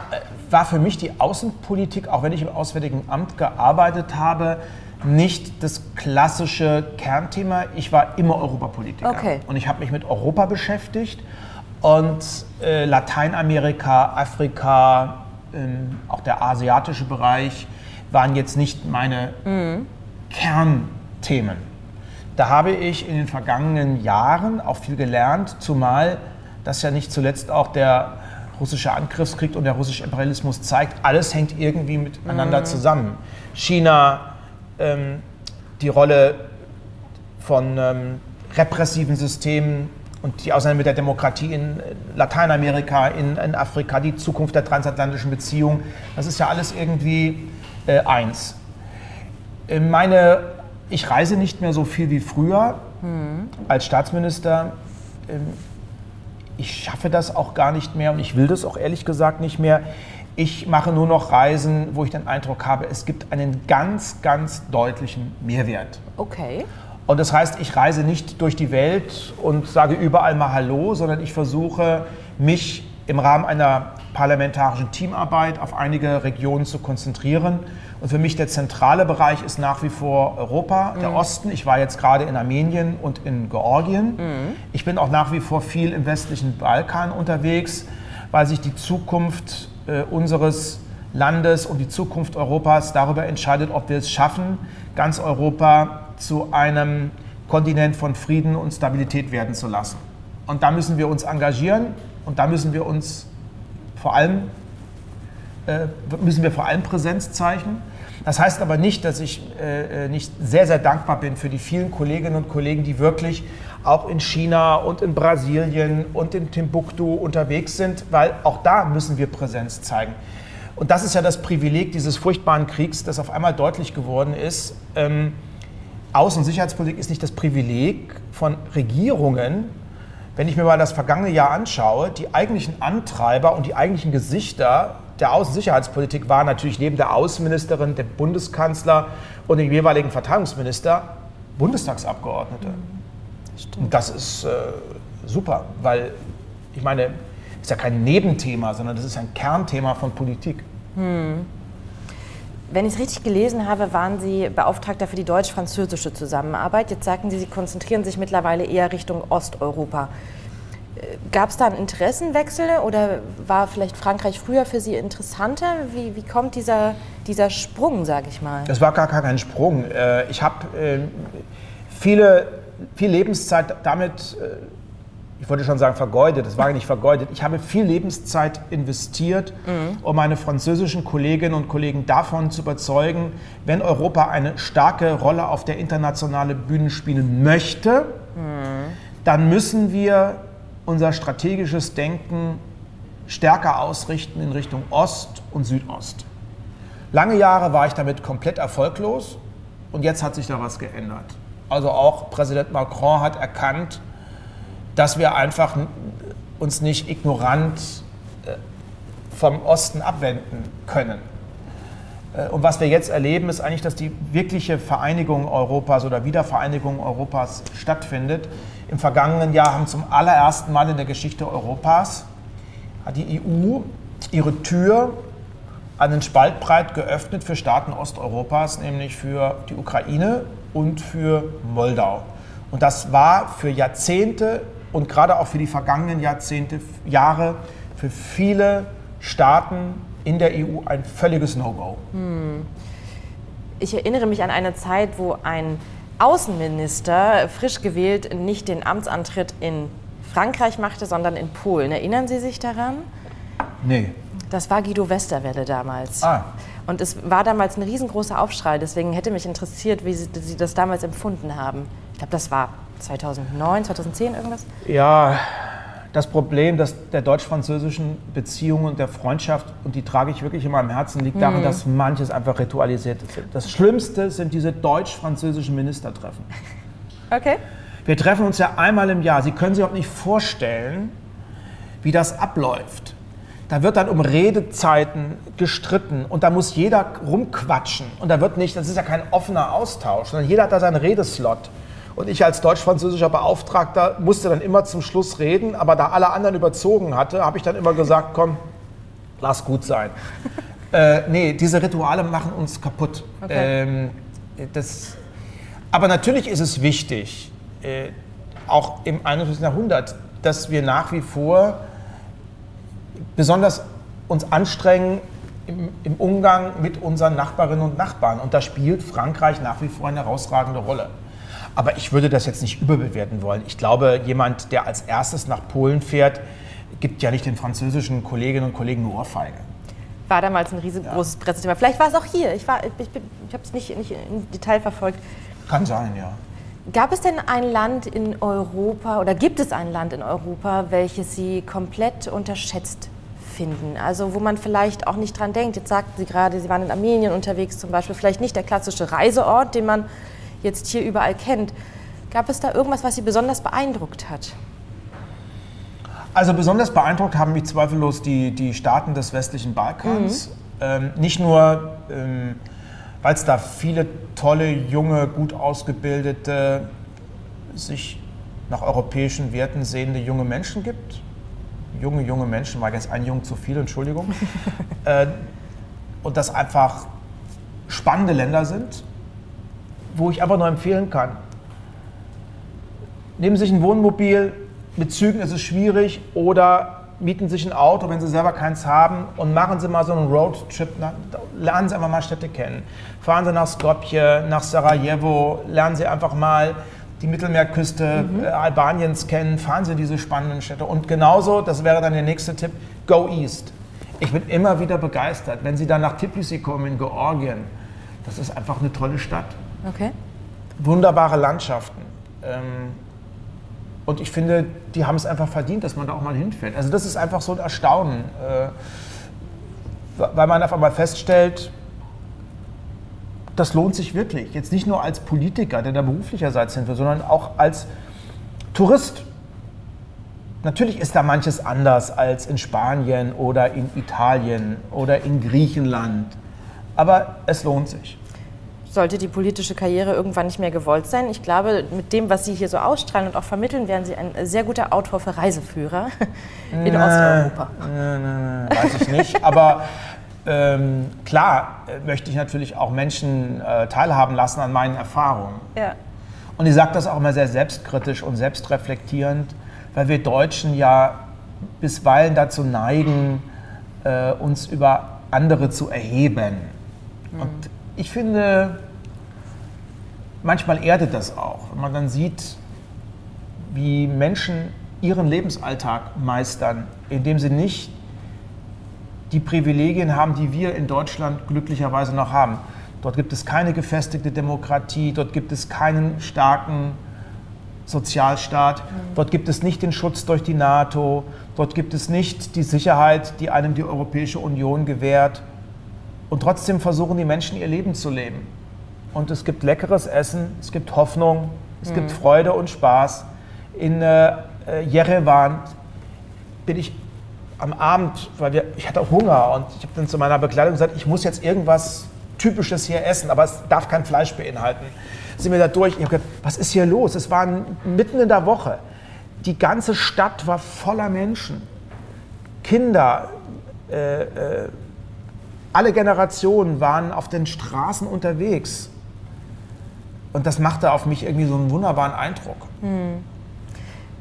war für mich die Außenpolitik, auch wenn ich im Auswärtigen Amt gearbeitet habe, nicht das klassische Kernthema. Ich war immer Europapolitiker. Okay. Und ich habe mich mit Europa beschäftigt und äh, Lateinamerika, Afrika, ähm, auch der asiatische Bereich waren jetzt nicht meine mhm. Kernthemen. Da habe ich in den vergangenen Jahren auch viel gelernt, zumal das ja nicht zuletzt auch der russische Angriffskrieg und der russische Imperialismus zeigt, alles hängt irgendwie miteinander mhm. zusammen. China, ähm, die Rolle von ähm, repressiven Systemen und die Auseinandersetzung mit der Demokratie in Lateinamerika, in, in, Afrika, die Zukunft der transatlantischen Beziehungen, das ist ja alles irgendwie äh, eins. Äh, meine, ich reise nicht mehr so viel wie früher mhm. als Staatsminister. Ähm, ich schaffe das auch gar nicht mehr und ich will das auch ehrlich gesagt nicht mehr. Ich mache nur noch Reisen, wo ich den Eindruck habe, es gibt einen ganz, ganz deutlichen Mehrwert. Okay. Und das heißt, ich reise nicht durch die Welt und sage überall mal Hallo, sondern ich versuche, mich im Rahmen einer parlamentarischen Teamarbeit auf einige Regionen zu konzentrieren. Und für mich der zentrale Bereich ist nach wie vor Europa, der mhm. Osten. Ich war jetzt gerade in Armenien und in Georgien. Mhm. Ich bin auch nach wie vor viel im westlichen Balkan unterwegs, weil sich die Zukunft äh, unseres Landes und die Zukunft Europas darüber entscheidet, ob wir es schaffen, ganz Europa zu einem Kontinent von Frieden und Stabilität werden zu lassen. Und da müssen wir uns engagieren und da müssen wir uns vor allem äh, müssen wir vor allem Präsenz zeigen. Das heißt aber nicht, dass ich äh, äh, nicht sehr, sehr dankbar bin für die vielen Kolleginnen und Kollegen, die wirklich auch in China und in Brasilien und in Timbuktu unterwegs sind, weil auch da müssen wir Präsenz zeigen. Und das ist ja das Privileg dieses furchtbaren Kriegs, das auf einmal deutlich geworden ist. Ähm, Außen- und Sicherheitspolitik ist nicht das Privileg von Regierungen, wenn ich mir mal das vergangene Jahr anschaue, die eigentlichen Antreiber und die eigentlichen Gesichter der Außensicherheitspolitik waren natürlich neben der Außenministerin, dem Bundeskanzler und dem jeweiligen Verteidigungsminister Bundestagsabgeordnete. Stimmt. Und das ist äh, super, weil ich meine, ist ja kein Nebenthema, sondern das ist ein Kernthema von Politik. Hm. Wenn ich es richtig gelesen habe, waren Sie Beauftragter für die deutsch-französische Zusammenarbeit. Jetzt sagten Sie, Sie konzentrieren sich mittlerweile eher Richtung Osteuropa. Äh, Gab es da einen Interessenwechsel oder war vielleicht Frankreich früher für Sie interessanter? Wie, wie kommt dieser, dieser Sprung, sage ich mal? Es war gar kein Sprung. Äh, ich habe äh, viele, viel Lebenszeit damit ich wollte schon sagen vergeudet, das war nicht vergeudet. Ich habe viel Lebenszeit investiert, mhm. um meine französischen Kolleginnen und Kollegen davon zu überzeugen, wenn Europa eine starke Rolle auf der internationalen Bühne spielen möchte, mhm. dann müssen wir unser strategisches Denken stärker ausrichten in Richtung Ost und Südost. Lange Jahre war ich damit komplett erfolglos und jetzt hat sich da was geändert. Also auch Präsident Macron hat erkannt, dass wir einfach uns nicht ignorant äh, vom Osten abwenden können. Äh, und was wir jetzt erleben, ist eigentlich, dass die wirkliche Vereinigung Europas oder Wiedervereinigung Europas stattfindet. Im vergangenen Jahr haben zum allerersten Mal in der Geschichte Europas die EU ihre Tür einen Spalt breit geöffnet für Staaten Osteuropas, nämlich für die Ukraine und für Moldau. Und das war für Jahrzehnte und gerade auch für die vergangenen Jahrzehnte, Jahre für viele Staaten in der EU ein völliges No-Go. Hm. Ich erinnere mich an eine Zeit, wo ein Außenminister, frisch gewählt, nicht den Amtsantritt in Frankreich machte, sondern in Polen. Erinnern Sie sich daran? Nee. Das war Guido Westerwelle damals. Ah. Und es war damals ein riesengroßer Aufschrei. Deswegen hätte mich interessiert, wie Sie, Sie das damals empfunden haben. Ich glaube, das war 2009, 2010 irgendwas? Ja, das Problem dass der deutsch-französischen Beziehungen und der Freundschaft, und die trage ich wirklich in meinem Herzen, liegt darin, mhm. dass manches einfach ritualisiert ist. Das Schlimmste sind diese deutsch-französischen Ministertreffen. Okay. Wir treffen uns ja einmal im Jahr. Sie können sich auch nicht vorstellen, wie das abläuft. Da wird dann um Redezeiten gestritten und da muss jeder rumquatschen. Und da wird nicht, das ist ja kein offener Austausch, sondern jeder hat da seinen Redeslot. Und ich als deutsch-französischer Beauftragter musste dann immer zum Schluss reden, aber da alle anderen überzogen hatte, habe ich dann immer gesagt, komm, lass gut sein. äh, nee, diese Rituale machen uns kaputt. Okay. Ähm, das, aber natürlich ist es wichtig, äh, auch im 21. Jahrhundert, dass wir nach wie vor besonders uns anstrengen im, im, Umgang mit unseren Nachbarinnen und Nachbarn. Und da spielt Frankreich nach wie vor eine herausragende Rolle. Aber ich würde das jetzt nicht überbewerten wollen. Ich glaube, jemand, der als erstes nach Polen fährt, gibt ja nicht den französischen Kolleginnen und Kollegen eine Ohrfeige. War damals ein riesengroßes ja. Pressethema. Vielleicht war es auch hier. Ich, ich, ich habe es nicht, nicht im Detail verfolgt. Kann sein, ja. Gab es denn ein Land in Europa oder gibt es ein Land in Europa, welches Sie komplett unterschätzt finden? Also wo man vielleicht auch nicht dran denkt. Jetzt sagten Sie gerade, Sie waren in Armenien unterwegs zum Beispiel. Vielleicht nicht der klassische Reiseort, den man jetzt hier überall kennt. Gab es da irgendwas, was Sie besonders beeindruckt hat? Also besonders beeindruckt haben mich zweifellos die, die Staaten des westlichen Balkans. Mhm. Ähm, nicht nur, ähm, weil es da viele tolle, junge, gut ausgebildete, sich nach europäischen Werten sehende junge Menschen gibt. Junge, junge Menschen, war jetzt ein Jung zu viel, Entschuldigung. äh, und das einfach spannende Länder sind, wo ich einfach nur empfehlen kann. Nehmen Sie sich ein Wohnmobil, mit Zügen ist es schwierig oder mieten sich ein Auto, wenn Sie selber keins haben und machen Sie mal so einen Roadtrip, lernen Sie einfach mal Städte kennen. Fahren Sie nach Skopje, nach Sarajevo, lernen Sie einfach mal die Mittelmeerküste mhm. Äh, Albaniens kennen, fahren Sie diese spannenden Städte. Und genauso, das wäre dann der nächste Tipp, go east. Ich bin immer wieder begeistert, wenn Sie dann nach Tbilisi kommen in Georgien. Das ist einfach eine tolle Stadt. Okay. Wunderbare Landschaften. Ähm, und ich finde, die haben es einfach verdient, dass man da auch mal hinfährt. Also das ist einfach so ein Erstaunen, äh, weil man auf einmal feststellt, das lohnt sich wirklich. Jetzt nicht nur als Politiker, der da beruflicherseits hin will, sondern auch als Tourist. Natürlich ist da manches anders als in Spanien oder in Italien oder in Griechenland, aber es lohnt sich sollte die politische Karriere irgendwann nicht mehr gewollt sein. Ich glaube, mit dem, was Sie hier so ausstrahlen und auch vermitteln, wären Sie ein sehr guter Autor für Reiseführer in na, Osteuropa. Na, na, weiß ich nicht, aber ähm, klar äh, möchte ich natürlich auch Menschen äh, teilhaben lassen an meinen Erfahrungen. Ja. Und ich sage das auch immer sehr selbstkritisch und selbstreflektierend, weil wir Deutschen ja bisweilen dazu neigen, äh, uns über andere zu erheben. Mhm. Und ich finde, manchmal erdet das auch, wenn man dann sieht, wie Menschen ihren Lebensalltag meistern, indem sie nicht die Privilegien haben, die wir in Deutschland glücklicherweise noch haben. Dort gibt es keine gefestigte Demokratie, dort gibt es keinen starken Sozialstaat. Dort gibt es nicht den Schutz durch die NATO. Dort gibt es nicht die Sicherheit, die einem die Europäische Union gewährt. Und trotzdem versuchen die Menschen ihr Leben zu leben. Und es gibt leckeres Essen, es gibt Hoffnung, es mhm. gibt Freude und Spaß. In äh, Jerewan bin ich am Abend, weil wir, ich hatte Hunger und ich habe dann zu meiner Bekleidung gesagt, ich muss jetzt irgendwas Typisches hier essen, aber es darf kein Fleisch beinhalten. Sind wir da durch, ich habe gedacht, was ist hier los? Es war mitten in der Woche. Die ganze Stadt war voller Menschen. Kinder, äh, äh, alle Generationen waren auf den Straßen unterwegs. Und das machte auf mich irgendwie so einen wunderbaren Eindruck. Hm.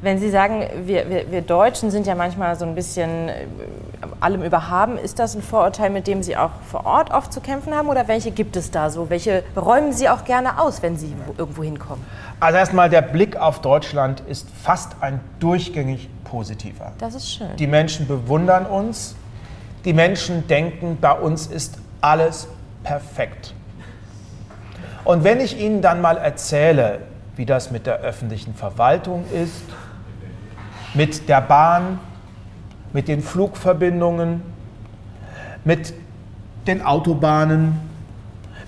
Wenn Sie sagen, wir, wir, wir, Deutschen sind ja manchmal so ein bisschen äh, allem überhaben, ist das ein Vorurteil, mit dem Sie auch vor Ort oft zu kämpfen haben? Oder welche gibt es da so? Welche räumen Sie auch gerne aus, wenn Sie irgendwo hinkommen? Also erstmal, der Blick auf Deutschland ist fast ein durchgängig positiver. Das ist schön. Die Menschen bewundern uns. Die Menschen denken, bei uns ist alles perfekt. Und wenn ich Ihnen dann mal erzähle, wie das mit der öffentlichen Verwaltung ist, mit der Bahn, mit den Flugverbindungen, mit den Autobahnen,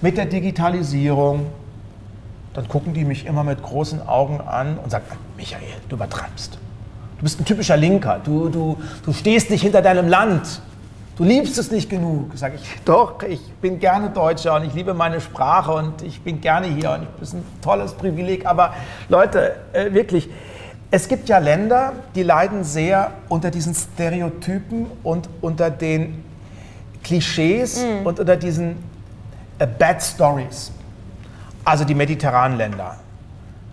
mit der Digitalisierung, dann gucken die mich immer mit großen Augen an und sagen, Michael, du übertreibst. Du bist ein typischer Linker. Du, du, du stehst nicht hinter deinem Land. Du liebst es nicht genug. Sag ich, doch, ich bin gerne Deutscher und ich liebe meine Sprache und ich bin gerne hier und es ist ein tolles Privileg. Aber Leute, äh, wirklich, es gibt ja Länder, die leiden sehr unter diesen Stereotypen und unter den Klischees mm. und unter diesen äh, Bad Stories. Also die mediterranen Länder,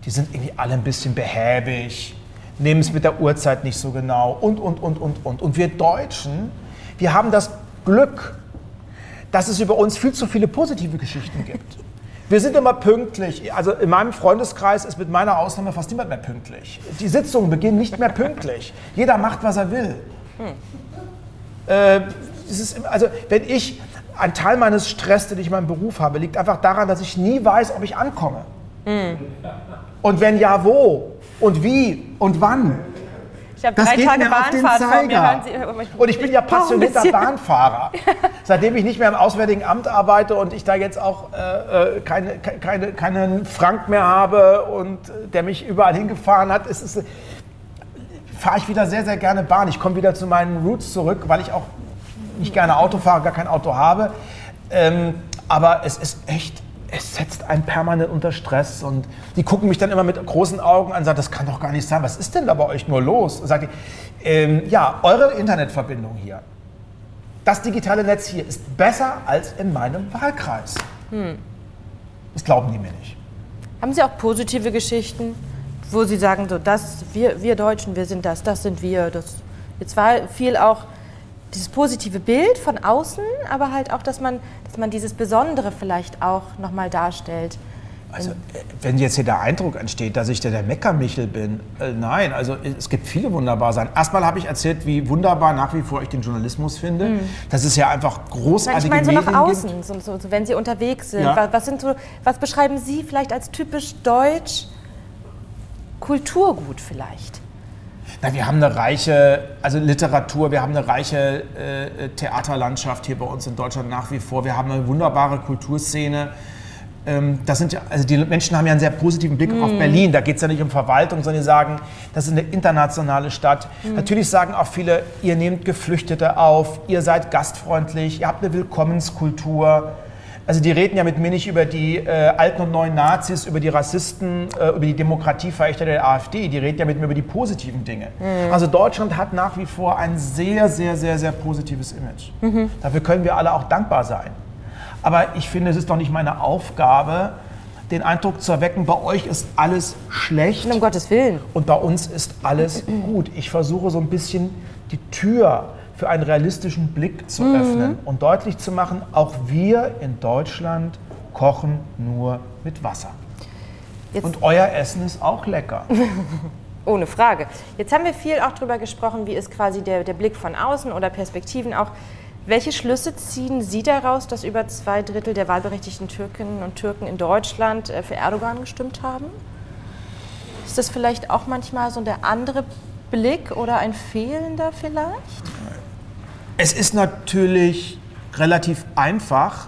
die sind irgendwie alle ein bisschen behäbig, nehmen es mit der Uhrzeit nicht so genau und, und, und, und, und. Und wir Deutschen, wir haben das Glück, dass es über uns viel zu viele positive Geschichten gibt. Wir sind immer pünktlich. Also in meinem Freundeskreis ist mit meiner Ausnahme fast niemand mehr pünktlich. Die Sitzungen beginnen nicht mehr pünktlich. Jeder macht, was er will. Hm. Äh, ist, also wenn ich, ein Teil meines Stress, den ich in meinem Beruf habe, liegt einfach daran, dass ich nie weiß, ob ich ankomme. Hm. Und wenn ja, wo? Und wie? Und wann? Ich habe drei Tage Bahnfahrt vor mir. Sie, und ich bin ja passionierter Bahnfahrer. Seitdem ich nicht mehr im Auswärtigen Amt arbeite und ich da jetzt auch äh, äh keine, keine, keinen Frank mehr habe und der mich überall hingefahren hat, ist, ist, fahre ich wieder sehr, sehr gerne Bahn. Ich komme wieder zu meinen Roots zurück, weil ich auch nicht gerne Auto fahre, gar kein Auto habe. Ähm, aber es ist echt es setzt einen permanent unter Stress und die gucken mich dann immer mit großen Augen an und sagen, das kann doch gar nicht sein, was ist denn da bei euch nur los? Und sagt die, ähm, ja, eure Internetverbindung hier, das digitale Netz hier ist besser als in meinem Wahlkreis. Hm. Das glauben die mir nicht. Haben Sie auch positive Geschichten, wo Sie sagen, so, das, wir, wir Deutschen, wir sind das, das sind wir. Das, jetzt war viel auch dieses positive Bild von außen, aber halt auch, dass man, dass man dieses Besondere vielleicht auch nochmal darstellt. Also, äh, wenn jetzt hier der Eindruck entsteht, dass ich der, der Meckermichel bin, äh, nein, also es gibt viele wunderbar sein. Erstmal habe ich erzählt, wie wunderbar nach wie vor ich den Journalismus finde. Mhm. Das ist ja einfach großartige Nein, ich meine so nach außen, so, so, so, wenn Sie unterwegs sind. Ja. Was, sind so, was beschreiben Sie vielleicht als typisch deutsch Kulturgut vielleicht? Na, wir haben eine reiche, also Literatur, wir haben eine reiche äh, Theaterlandschaft hier bei uns in Deutschland nach wie vor. Wir haben eine wunderbare Kulturszene. Ähm, das sind ja, also die Menschen haben ja einen sehr positiven Blick mm. auf Berlin. Da geht es ja nicht um Verwaltung, sondern die sagen, das ist eine internationale Stadt. Mm. Natürlich sagen auch viele, ihr nehmt Geflüchtete auf, ihr seid gastfreundlich, ihr habt eine Willkommenskultur. Also die reden ja mit mir nicht über die äh, alten und neuen Nazis, über die Rassisten, äh, über die Demokratieverächter der AfD. Die reden ja mit mir über die positiven Dinge. Mhm. Also Deutschland hat nach wie vor ein sehr, sehr, sehr, sehr positives Image. Mhm. Dafür können wir alle auch dankbar sein. Aber ich finde, es ist doch nicht meine Aufgabe, den Eindruck zu erwecken, bei euch ist alles schlecht. Um Gottes Willen. Und bei uns ist alles gut. Ich versuche so ein bisschen die Tür für einen realistischen Blick zu mhm. öffnen und deutlich zu machen, auch wir in Deutschland kochen nur mit Wasser. Jetzt und euer Essen ist auch lecker. Ohne Frage. Jetzt haben wir viel auch darüber gesprochen, wie ist quasi der, der Blick von außen oder Perspektiven auch. Welche Schlüsse ziehen Sie daraus, dass über zwei Drittel der wahlberechtigten Türkinnen und Türken in Deutschland äh, für Erdogan gestimmt haben? Ist das vielleicht auch manchmal so der andere Blick oder ein fehlender vielleicht? Es ist natürlich relativ einfach,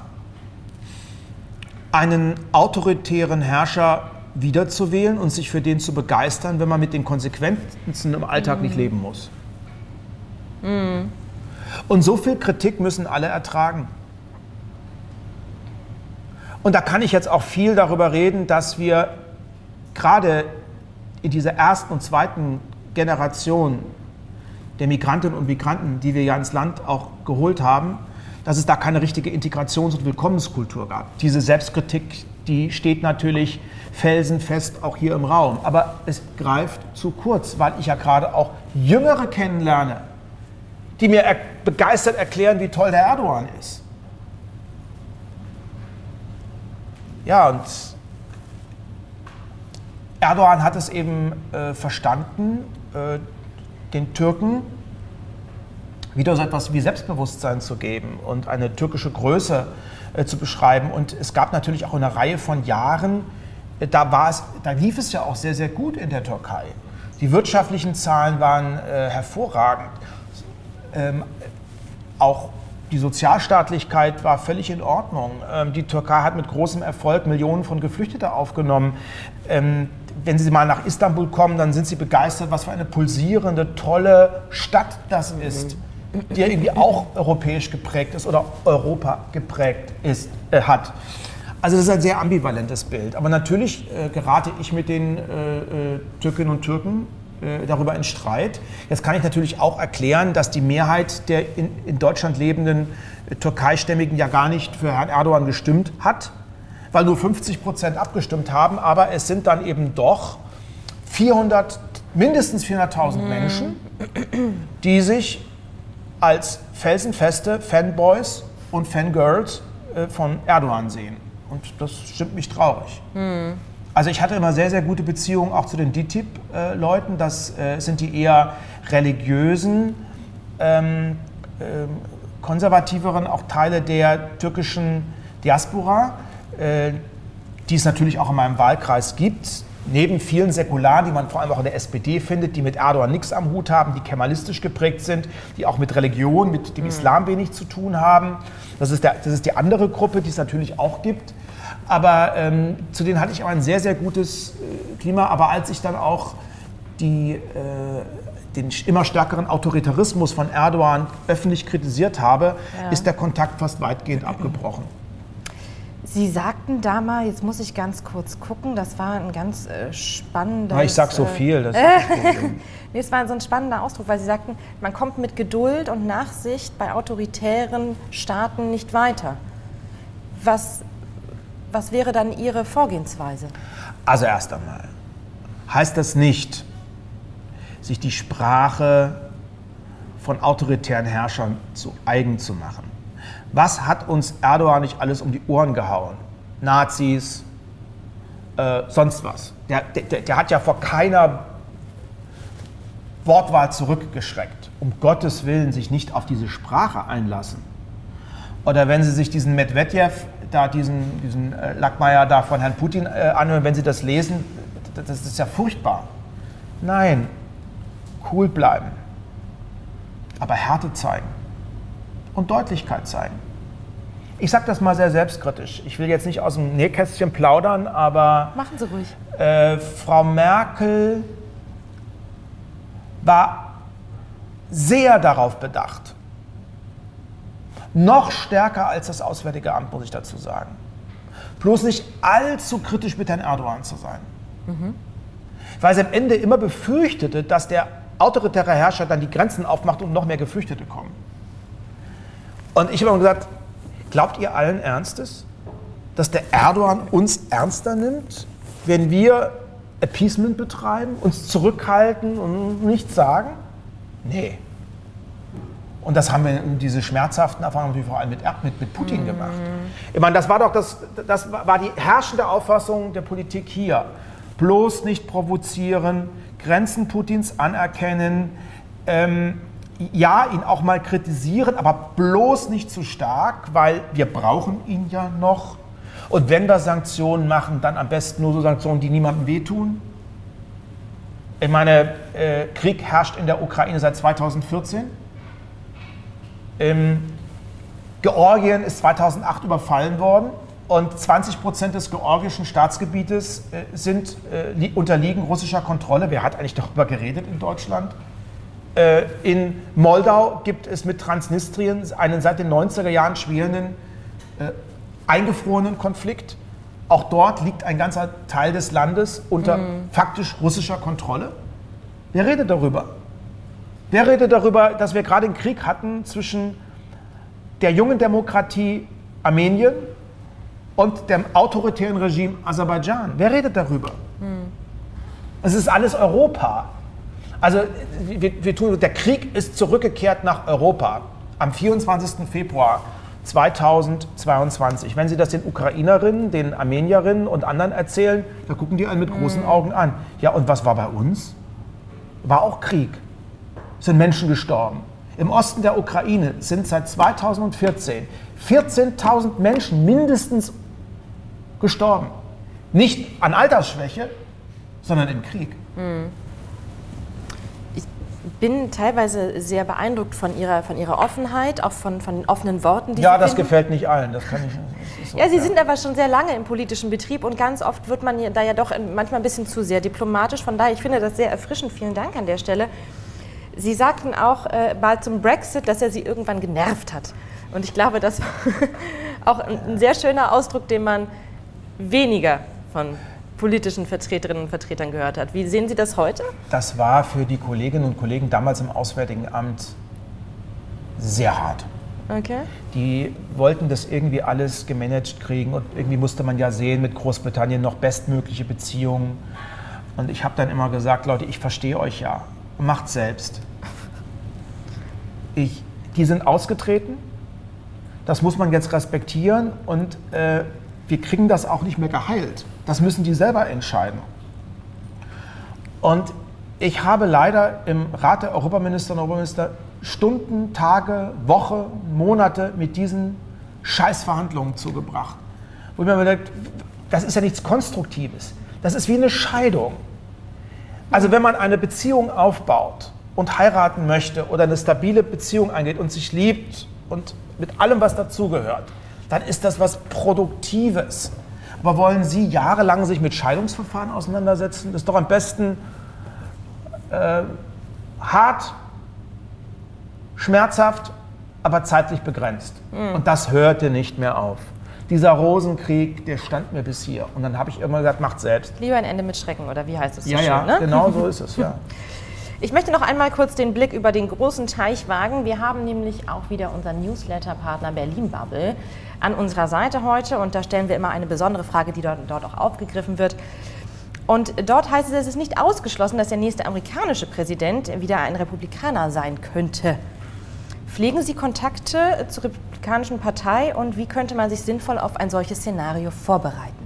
einen autoritären Herrscher wiederzuwählen und sich für den zu begeistern, wenn man mit den Konsequenzen im Alltag mm. nicht leben muss. Mm. Und so viel Kritik müssen alle ertragen. Und da kann ich jetzt auch viel darüber reden, dass wir gerade in dieser ersten und zweiten Generation der Migrantinnen und Migranten, die wir ja ins Land auch geholt haben, dass es da keine richtige Integrations- und Willkommenskultur gab. Diese Selbstkritik, die steht natürlich felsenfest auch hier im Raum. Aber es greift zu kurz, weil ich ja gerade auch Jüngere kennenlerne, die mir er begeistert erklären, wie toll der Erdogan ist. Ja, und Erdogan hat es eben äh, verstanden, äh, den Türken wieder so etwas wie Selbstbewusstsein zu geben und eine türkische Größe äh, zu beschreiben. Und es gab natürlich auch eine Reihe von Jahren, äh, da, war es, da lief es ja auch sehr, sehr gut in der Türkei. Die wirtschaftlichen Zahlen waren äh, hervorragend. Ähm, auch die Sozialstaatlichkeit war völlig in Ordnung. Ähm, die Türkei hat mit großem Erfolg Millionen von Geflüchteten aufgenommen. Ähm, wenn Sie mal nach Istanbul kommen, dann sind Sie begeistert, was für eine pulsierende, tolle Stadt das ist, die irgendwie auch europäisch geprägt ist oder Europa geprägt ist, äh, hat. Also das ist ein sehr ambivalentes Bild. Aber natürlich äh, gerate ich mit den äh, äh Türkinnen und Türken äh, darüber in Streit. Jetzt kann ich natürlich auch erklären, dass die Mehrheit der in, in Deutschland lebenden äh, Türkeistämmigen ja gar nicht für Herrn Erdogan gestimmt hat weil nur 50 Prozent abgestimmt haben, aber es sind dann eben doch 400, mindestens 400.000 mhm. Menschen, die sich als felsenfeste Fanboys und Fangirls äh, von Erdogan sehen. Und das stimmt mich traurig. Mhm. Also ich hatte immer sehr, sehr gute Beziehungen auch zu den DTIP-Leuten. Äh, das äh, sind die eher religiösen, ähm, äh, konservativeren, auch Teile der türkischen Diaspora. Äh, die es natürlich auch in meinem Wahlkreis gibt. Neben vielen Säkularen, die man vor allem auch in der SPD findet, die mit Erdogan nichts am Hut haben, die kemalistisch geprägt sind, die auch mit Religion, mit dem mhm. Islam wenig zu tun haben. Das ist, der, das ist die andere Gruppe, die es natürlich auch gibt. Aber ähm, zu denen hatte ich auch ein sehr, sehr gutes äh, Klima. Aber als ich dann auch die, äh, den immer stärkeren Autoritarismus von Erdogan öffentlich kritisiert habe, ja. ist der Kontakt fast weitgehend abgebrochen. Sie sagten da mal, jetzt muss ich ganz kurz gucken, das war ein ganz äh, spannender. Ich sag so äh, viel. Das nee, es war so ein spannender Ausdruck, weil Sie sagten, man kommt mit Geduld und Nachsicht bei autoritären Staaten nicht weiter. Was, was wäre dann Ihre Vorgehensweise? Also erst einmal heißt das nicht, sich die Sprache von autoritären Herrschern zu eigen zu machen. Was hat uns Erdogan nicht alles um die Ohren gehauen? Nazis, äh, sonst was. Der, der, der hat ja vor keiner Wortwahl zurückgeschreckt. Um Gottes Willen sich nicht auf diese Sprache einlassen. Oder wenn Sie sich diesen Medvedev, da diesen, diesen äh, Lackmeier da von Herrn Putin äh, anhören, wenn Sie das lesen, das ist ja furchtbar. Nein, cool bleiben. Aber Härte zeigen und Deutlichkeit zeigen. Ich sage das mal sehr selbstkritisch. Ich will jetzt nicht aus dem Nähkästchen plaudern, aber. Machen Sie ruhig. Äh, Frau Merkel war sehr darauf bedacht, noch stärker als das Auswärtige Amt, muss ich dazu sagen, bloß nicht allzu kritisch mit Herrn Erdogan zu sein. Mhm. Weil sie am Ende immer befürchtete, dass der autoritäre Herrscher dann die Grenzen aufmacht und noch mehr Geflüchtete kommen. Und ich habe immer gesagt, glaubt ihr allen Ernstes, dass der Erdogan uns ernster nimmt, wenn wir Appeasement betreiben, uns zurückhalten und nichts sagen? Nee. Und das haben wir in diese schmerzhaften Erfahrungen natürlich vor allem mit, mit, mit Putin mhm. gemacht. Ich meine, das war doch das, das war die herrschende Auffassung der Politik hier. Bloß nicht provozieren, Grenzen Putins anerkennen, ähm, ja, ihn auch mal kritisieren, aber bloß nicht zu stark, weil wir brauchen ihn ja noch. Und wenn wir Sanktionen machen, dann am besten nur so Sanktionen, die niemandem wehtun. Ich meine, äh, Krieg herrscht in der Ukraine seit 2014. Ähm, Georgien ist 2008 überfallen worden und 20 Prozent des georgischen Staatsgebietes äh, sind, äh, unterliegen russischer Kontrolle. Wer hat eigentlich darüber geredet in Deutschland? Äh, in Moldau gibt es mit Transnistrien einen seit den 90er Jahren schwelenden, äh, eingefrorenen Konflikt. Auch dort liegt ein ganzer Teil des Landes unter mhm. faktisch russischer Kontrolle. Wer redet darüber? Wer redet darüber, dass wir gerade einen Krieg hatten zwischen der jungen Demokratie Armenien und dem autoritären Regime Aserbaidschan. Wer redet darüber? Hm. Es ist alles Europa. Also wir, wir tun, der Krieg ist zurückgekehrt nach Europa am 24. Februar 2022. Wenn Sie das den Ukrainerinnen, den Armenierinnen und anderen erzählen, da gucken die einen mit großen hm. Augen an. Ja, und was war bei uns? War auch Krieg. Sind Menschen gestorben. Im Osten der Ukraine sind seit 2014 14.000 Menschen mindestens gestorben. Nicht an Altersschwäche, sondern im Krieg. Hm. Ich bin teilweise sehr beeindruckt von Ihrer, von ihrer Offenheit, auch von, von den offenen Worten, die ja, Sie Ja, das finden. gefällt nicht allen. Das kann ich, so, ja, Sie ja. sind aber schon sehr lange im politischen Betrieb und ganz oft wird man da ja doch manchmal ein bisschen zu sehr diplomatisch. Von daher, ich finde das sehr erfrischend. Vielen Dank an der Stelle. Sie sagten auch äh, bald zum Brexit, dass er Sie irgendwann genervt hat. Und ich glaube, das war auch ein, ein sehr schöner Ausdruck, den man weniger von politischen Vertreterinnen und Vertretern gehört hat. Wie sehen Sie das heute? Das war für die Kolleginnen und Kollegen damals im Auswärtigen Amt sehr hart. Okay. Die wollten das irgendwie alles gemanagt kriegen und irgendwie musste man ja sehen, mit Großbritannien noch bestmögliche Beziehungen. Und ich habe dann immer gesagt, Leute, ich verstehe euch ja, macht selbst. Ich, die sind ausgetreten, das muss man jetzt respektieren und äh, wir kriegen das auch nicht mehr geheilt. Das müssen die selber entscheiden. Und ich habe leider im Rat der Europaministerinnen und Europaminister Stunden, Tage, Woche, Monate mit diesen Scheißverhandlungen zugebracht. Wo ich mir denke, das ist ja nichts Konstruktives. Das ist wie eine Scheidung. Also wenn man eine Beziehung aufbaut und heiraten möchte oder eine stabile Beziehung eingeht und sich liebt und mit allem, was dazugehört, dann ist das was Produktives. Aber wollen Sie jahrelang sich mit Scheidungsverfahren auseinandersetzen? Das ist doch am besten äh, hart, schmerzhaft, aber zeitlich begrenzt. Mhm. Und das hörte nicht mehr auf. Dieser Rosenkrieg, der stand mir bis hier. Und dann habe ich immer gesagt, macht selbst. Lieber ein Ende mit Schrecken, oder wie heißt es so ja, schön? Ja, ne? genau so ist es, ja. Ich möchte noch einmal kurz den Blick über den großen Teich wagen. Wir haben nämlich auch wieder unseren Newsletter-Partner Berlin Bubble an unserer Seite heute und da stellen wir immer eine besondere Frage, die dort, dort auch aufgegriffen wird. Und dort heißt es, es ist nicht ausgeschlossen, dass der nächste amerikanische Präsident wieder ein Republikaner sein könnte. Pflegen Sie Kontakte zur Republikanischen Partei und wie könnte man sich sinnvoll auf ein solches Szenario vorbereiten?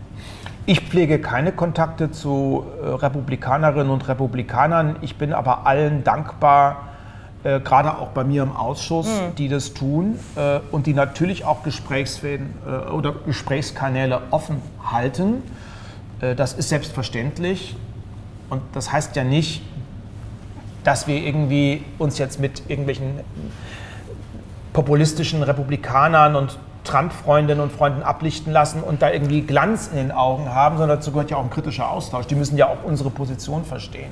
Ich pflege keine Kontakte zu äh, Republikanerinnen und Republikanern. Ich bin aber allen dankbar, äh, gerade auch bei mir im Ausschuss, mhm. die das tun äh, und die natürlich auch Gesprächsfäden äh, oder Gesprächskanäle offen halten. Äh, das ist selbstverständlich. Und das heißt ja nicht, dass wir irgendwie uns jetzt mit irgendwelchen populistischen Republikanern und Trump-Freundinnen und Freunden ablichten lassen und da irgendwie Glanz in den Augen haben, sondern dazu gehört ja auch ein kritischer Austausch. Die müssen ja auch unsere Position verstehen.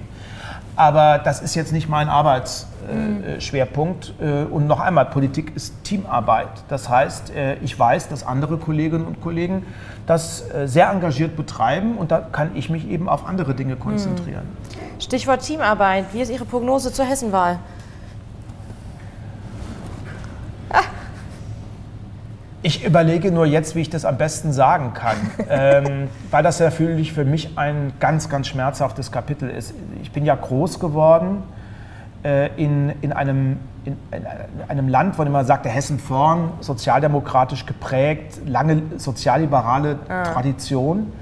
Aber das ist jetzt nicht mein Arbeitsschwerpunkt. Äh, mhm. und noch einmal, Politik ist Teamarbeit. Das heißt, äh, ich weiß, dass andere Kolleginnen und Kollegen das äh, sehr engagiert betreiben und da kann ich mich eben auf andere Dinge konzentrieren. Mhm. Stichwort Teamarbeit. Wie ist Ihre Prognose zur Hessenwahl? Ich überlege nur jetzt, wie ich das am besten sagen kann, ähm, weil das natürlich für mich ein ganz, ganz schmerzhaftes Kapitel ist. Ich bin ja groß geworden äh, in, in, einem, in, in, einem Land, wo man sagt, der Hessen vorn, sozialdemokratisch geprägt, lange sozialliberale ah. Tradition.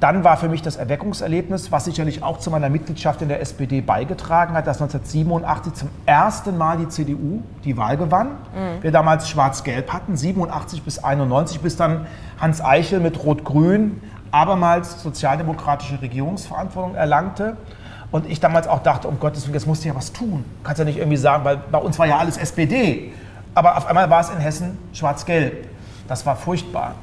Dann war für mich das Erweckungserlebnis, was sicherlich auch zu meiner Mitgliedschaft in der SPD beigetragen hat, dass 1987 zum ersten Mal die CDU die Wahl gewann. Mhm. Wir damals Schwarz-Gelb hatten, 87 bis 91, bis dann Hans Eichel mit Rot-Grün abermals sozialdemokratische Regierungsverantwortung erlangte. Und ich damals auch dachte, um Gottes Willen, jetzt musst du ja was tun. Kannst ja nicht irgendwie sagen, weil bei uns war ja alles SPD. Aber auf einmal war es in Hessen schwarz-gelb. Das war furchtbar.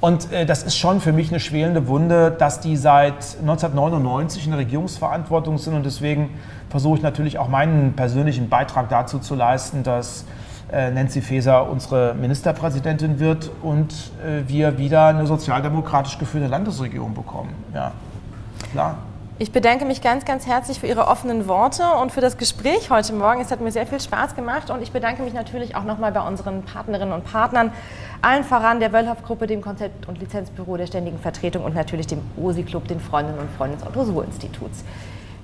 Und äh, das ist schon für mich eine schwelende Wunde, dass die seit 1999 in der Regierungsverantwortung sind. Und deswegen versuche ich natürlich auch meinen persönlichen Beitrag dazu zu leisten, dass äh, Nancy Faeser unsere Ministerpräsidentin wird und äh, wir wieder eine sozialdemokratisch geführte Landesregierung bekommen. Ja, klar. Ich bedanke mich ganz, ganz herzlich für Ihre offenen Worte und für das Gespräch heute Morgen. Es hat mir sehr viel Spaß gemacht und ich bedanke mich natürlich auch nochmal bei unseren Partnerinnen und Partnern, allen voran der Wöllhoff-Gruppe, dem Konzept- und Lizenzbüro der Ständigen Vertretung und natürlich dem OSI-Club, den Freundinnen und Freunden des Otto-Suhr-Instituts.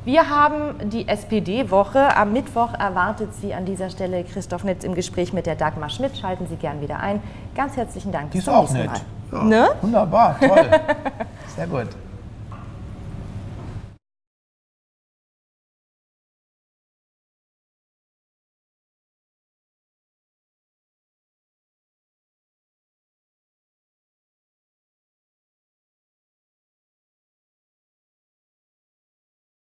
Wir haben die SPD-Woche. Am Mittwoch erwartet Sie an dieser Stelle Christoph Nitz im Gespräch mit der Dagmar Schmidt. Schalten Sie gern wieder ein. Ganz herzlichen Dank. Die ist auch nett. Ja, ne? Wunderbar, toll. Sehr gut.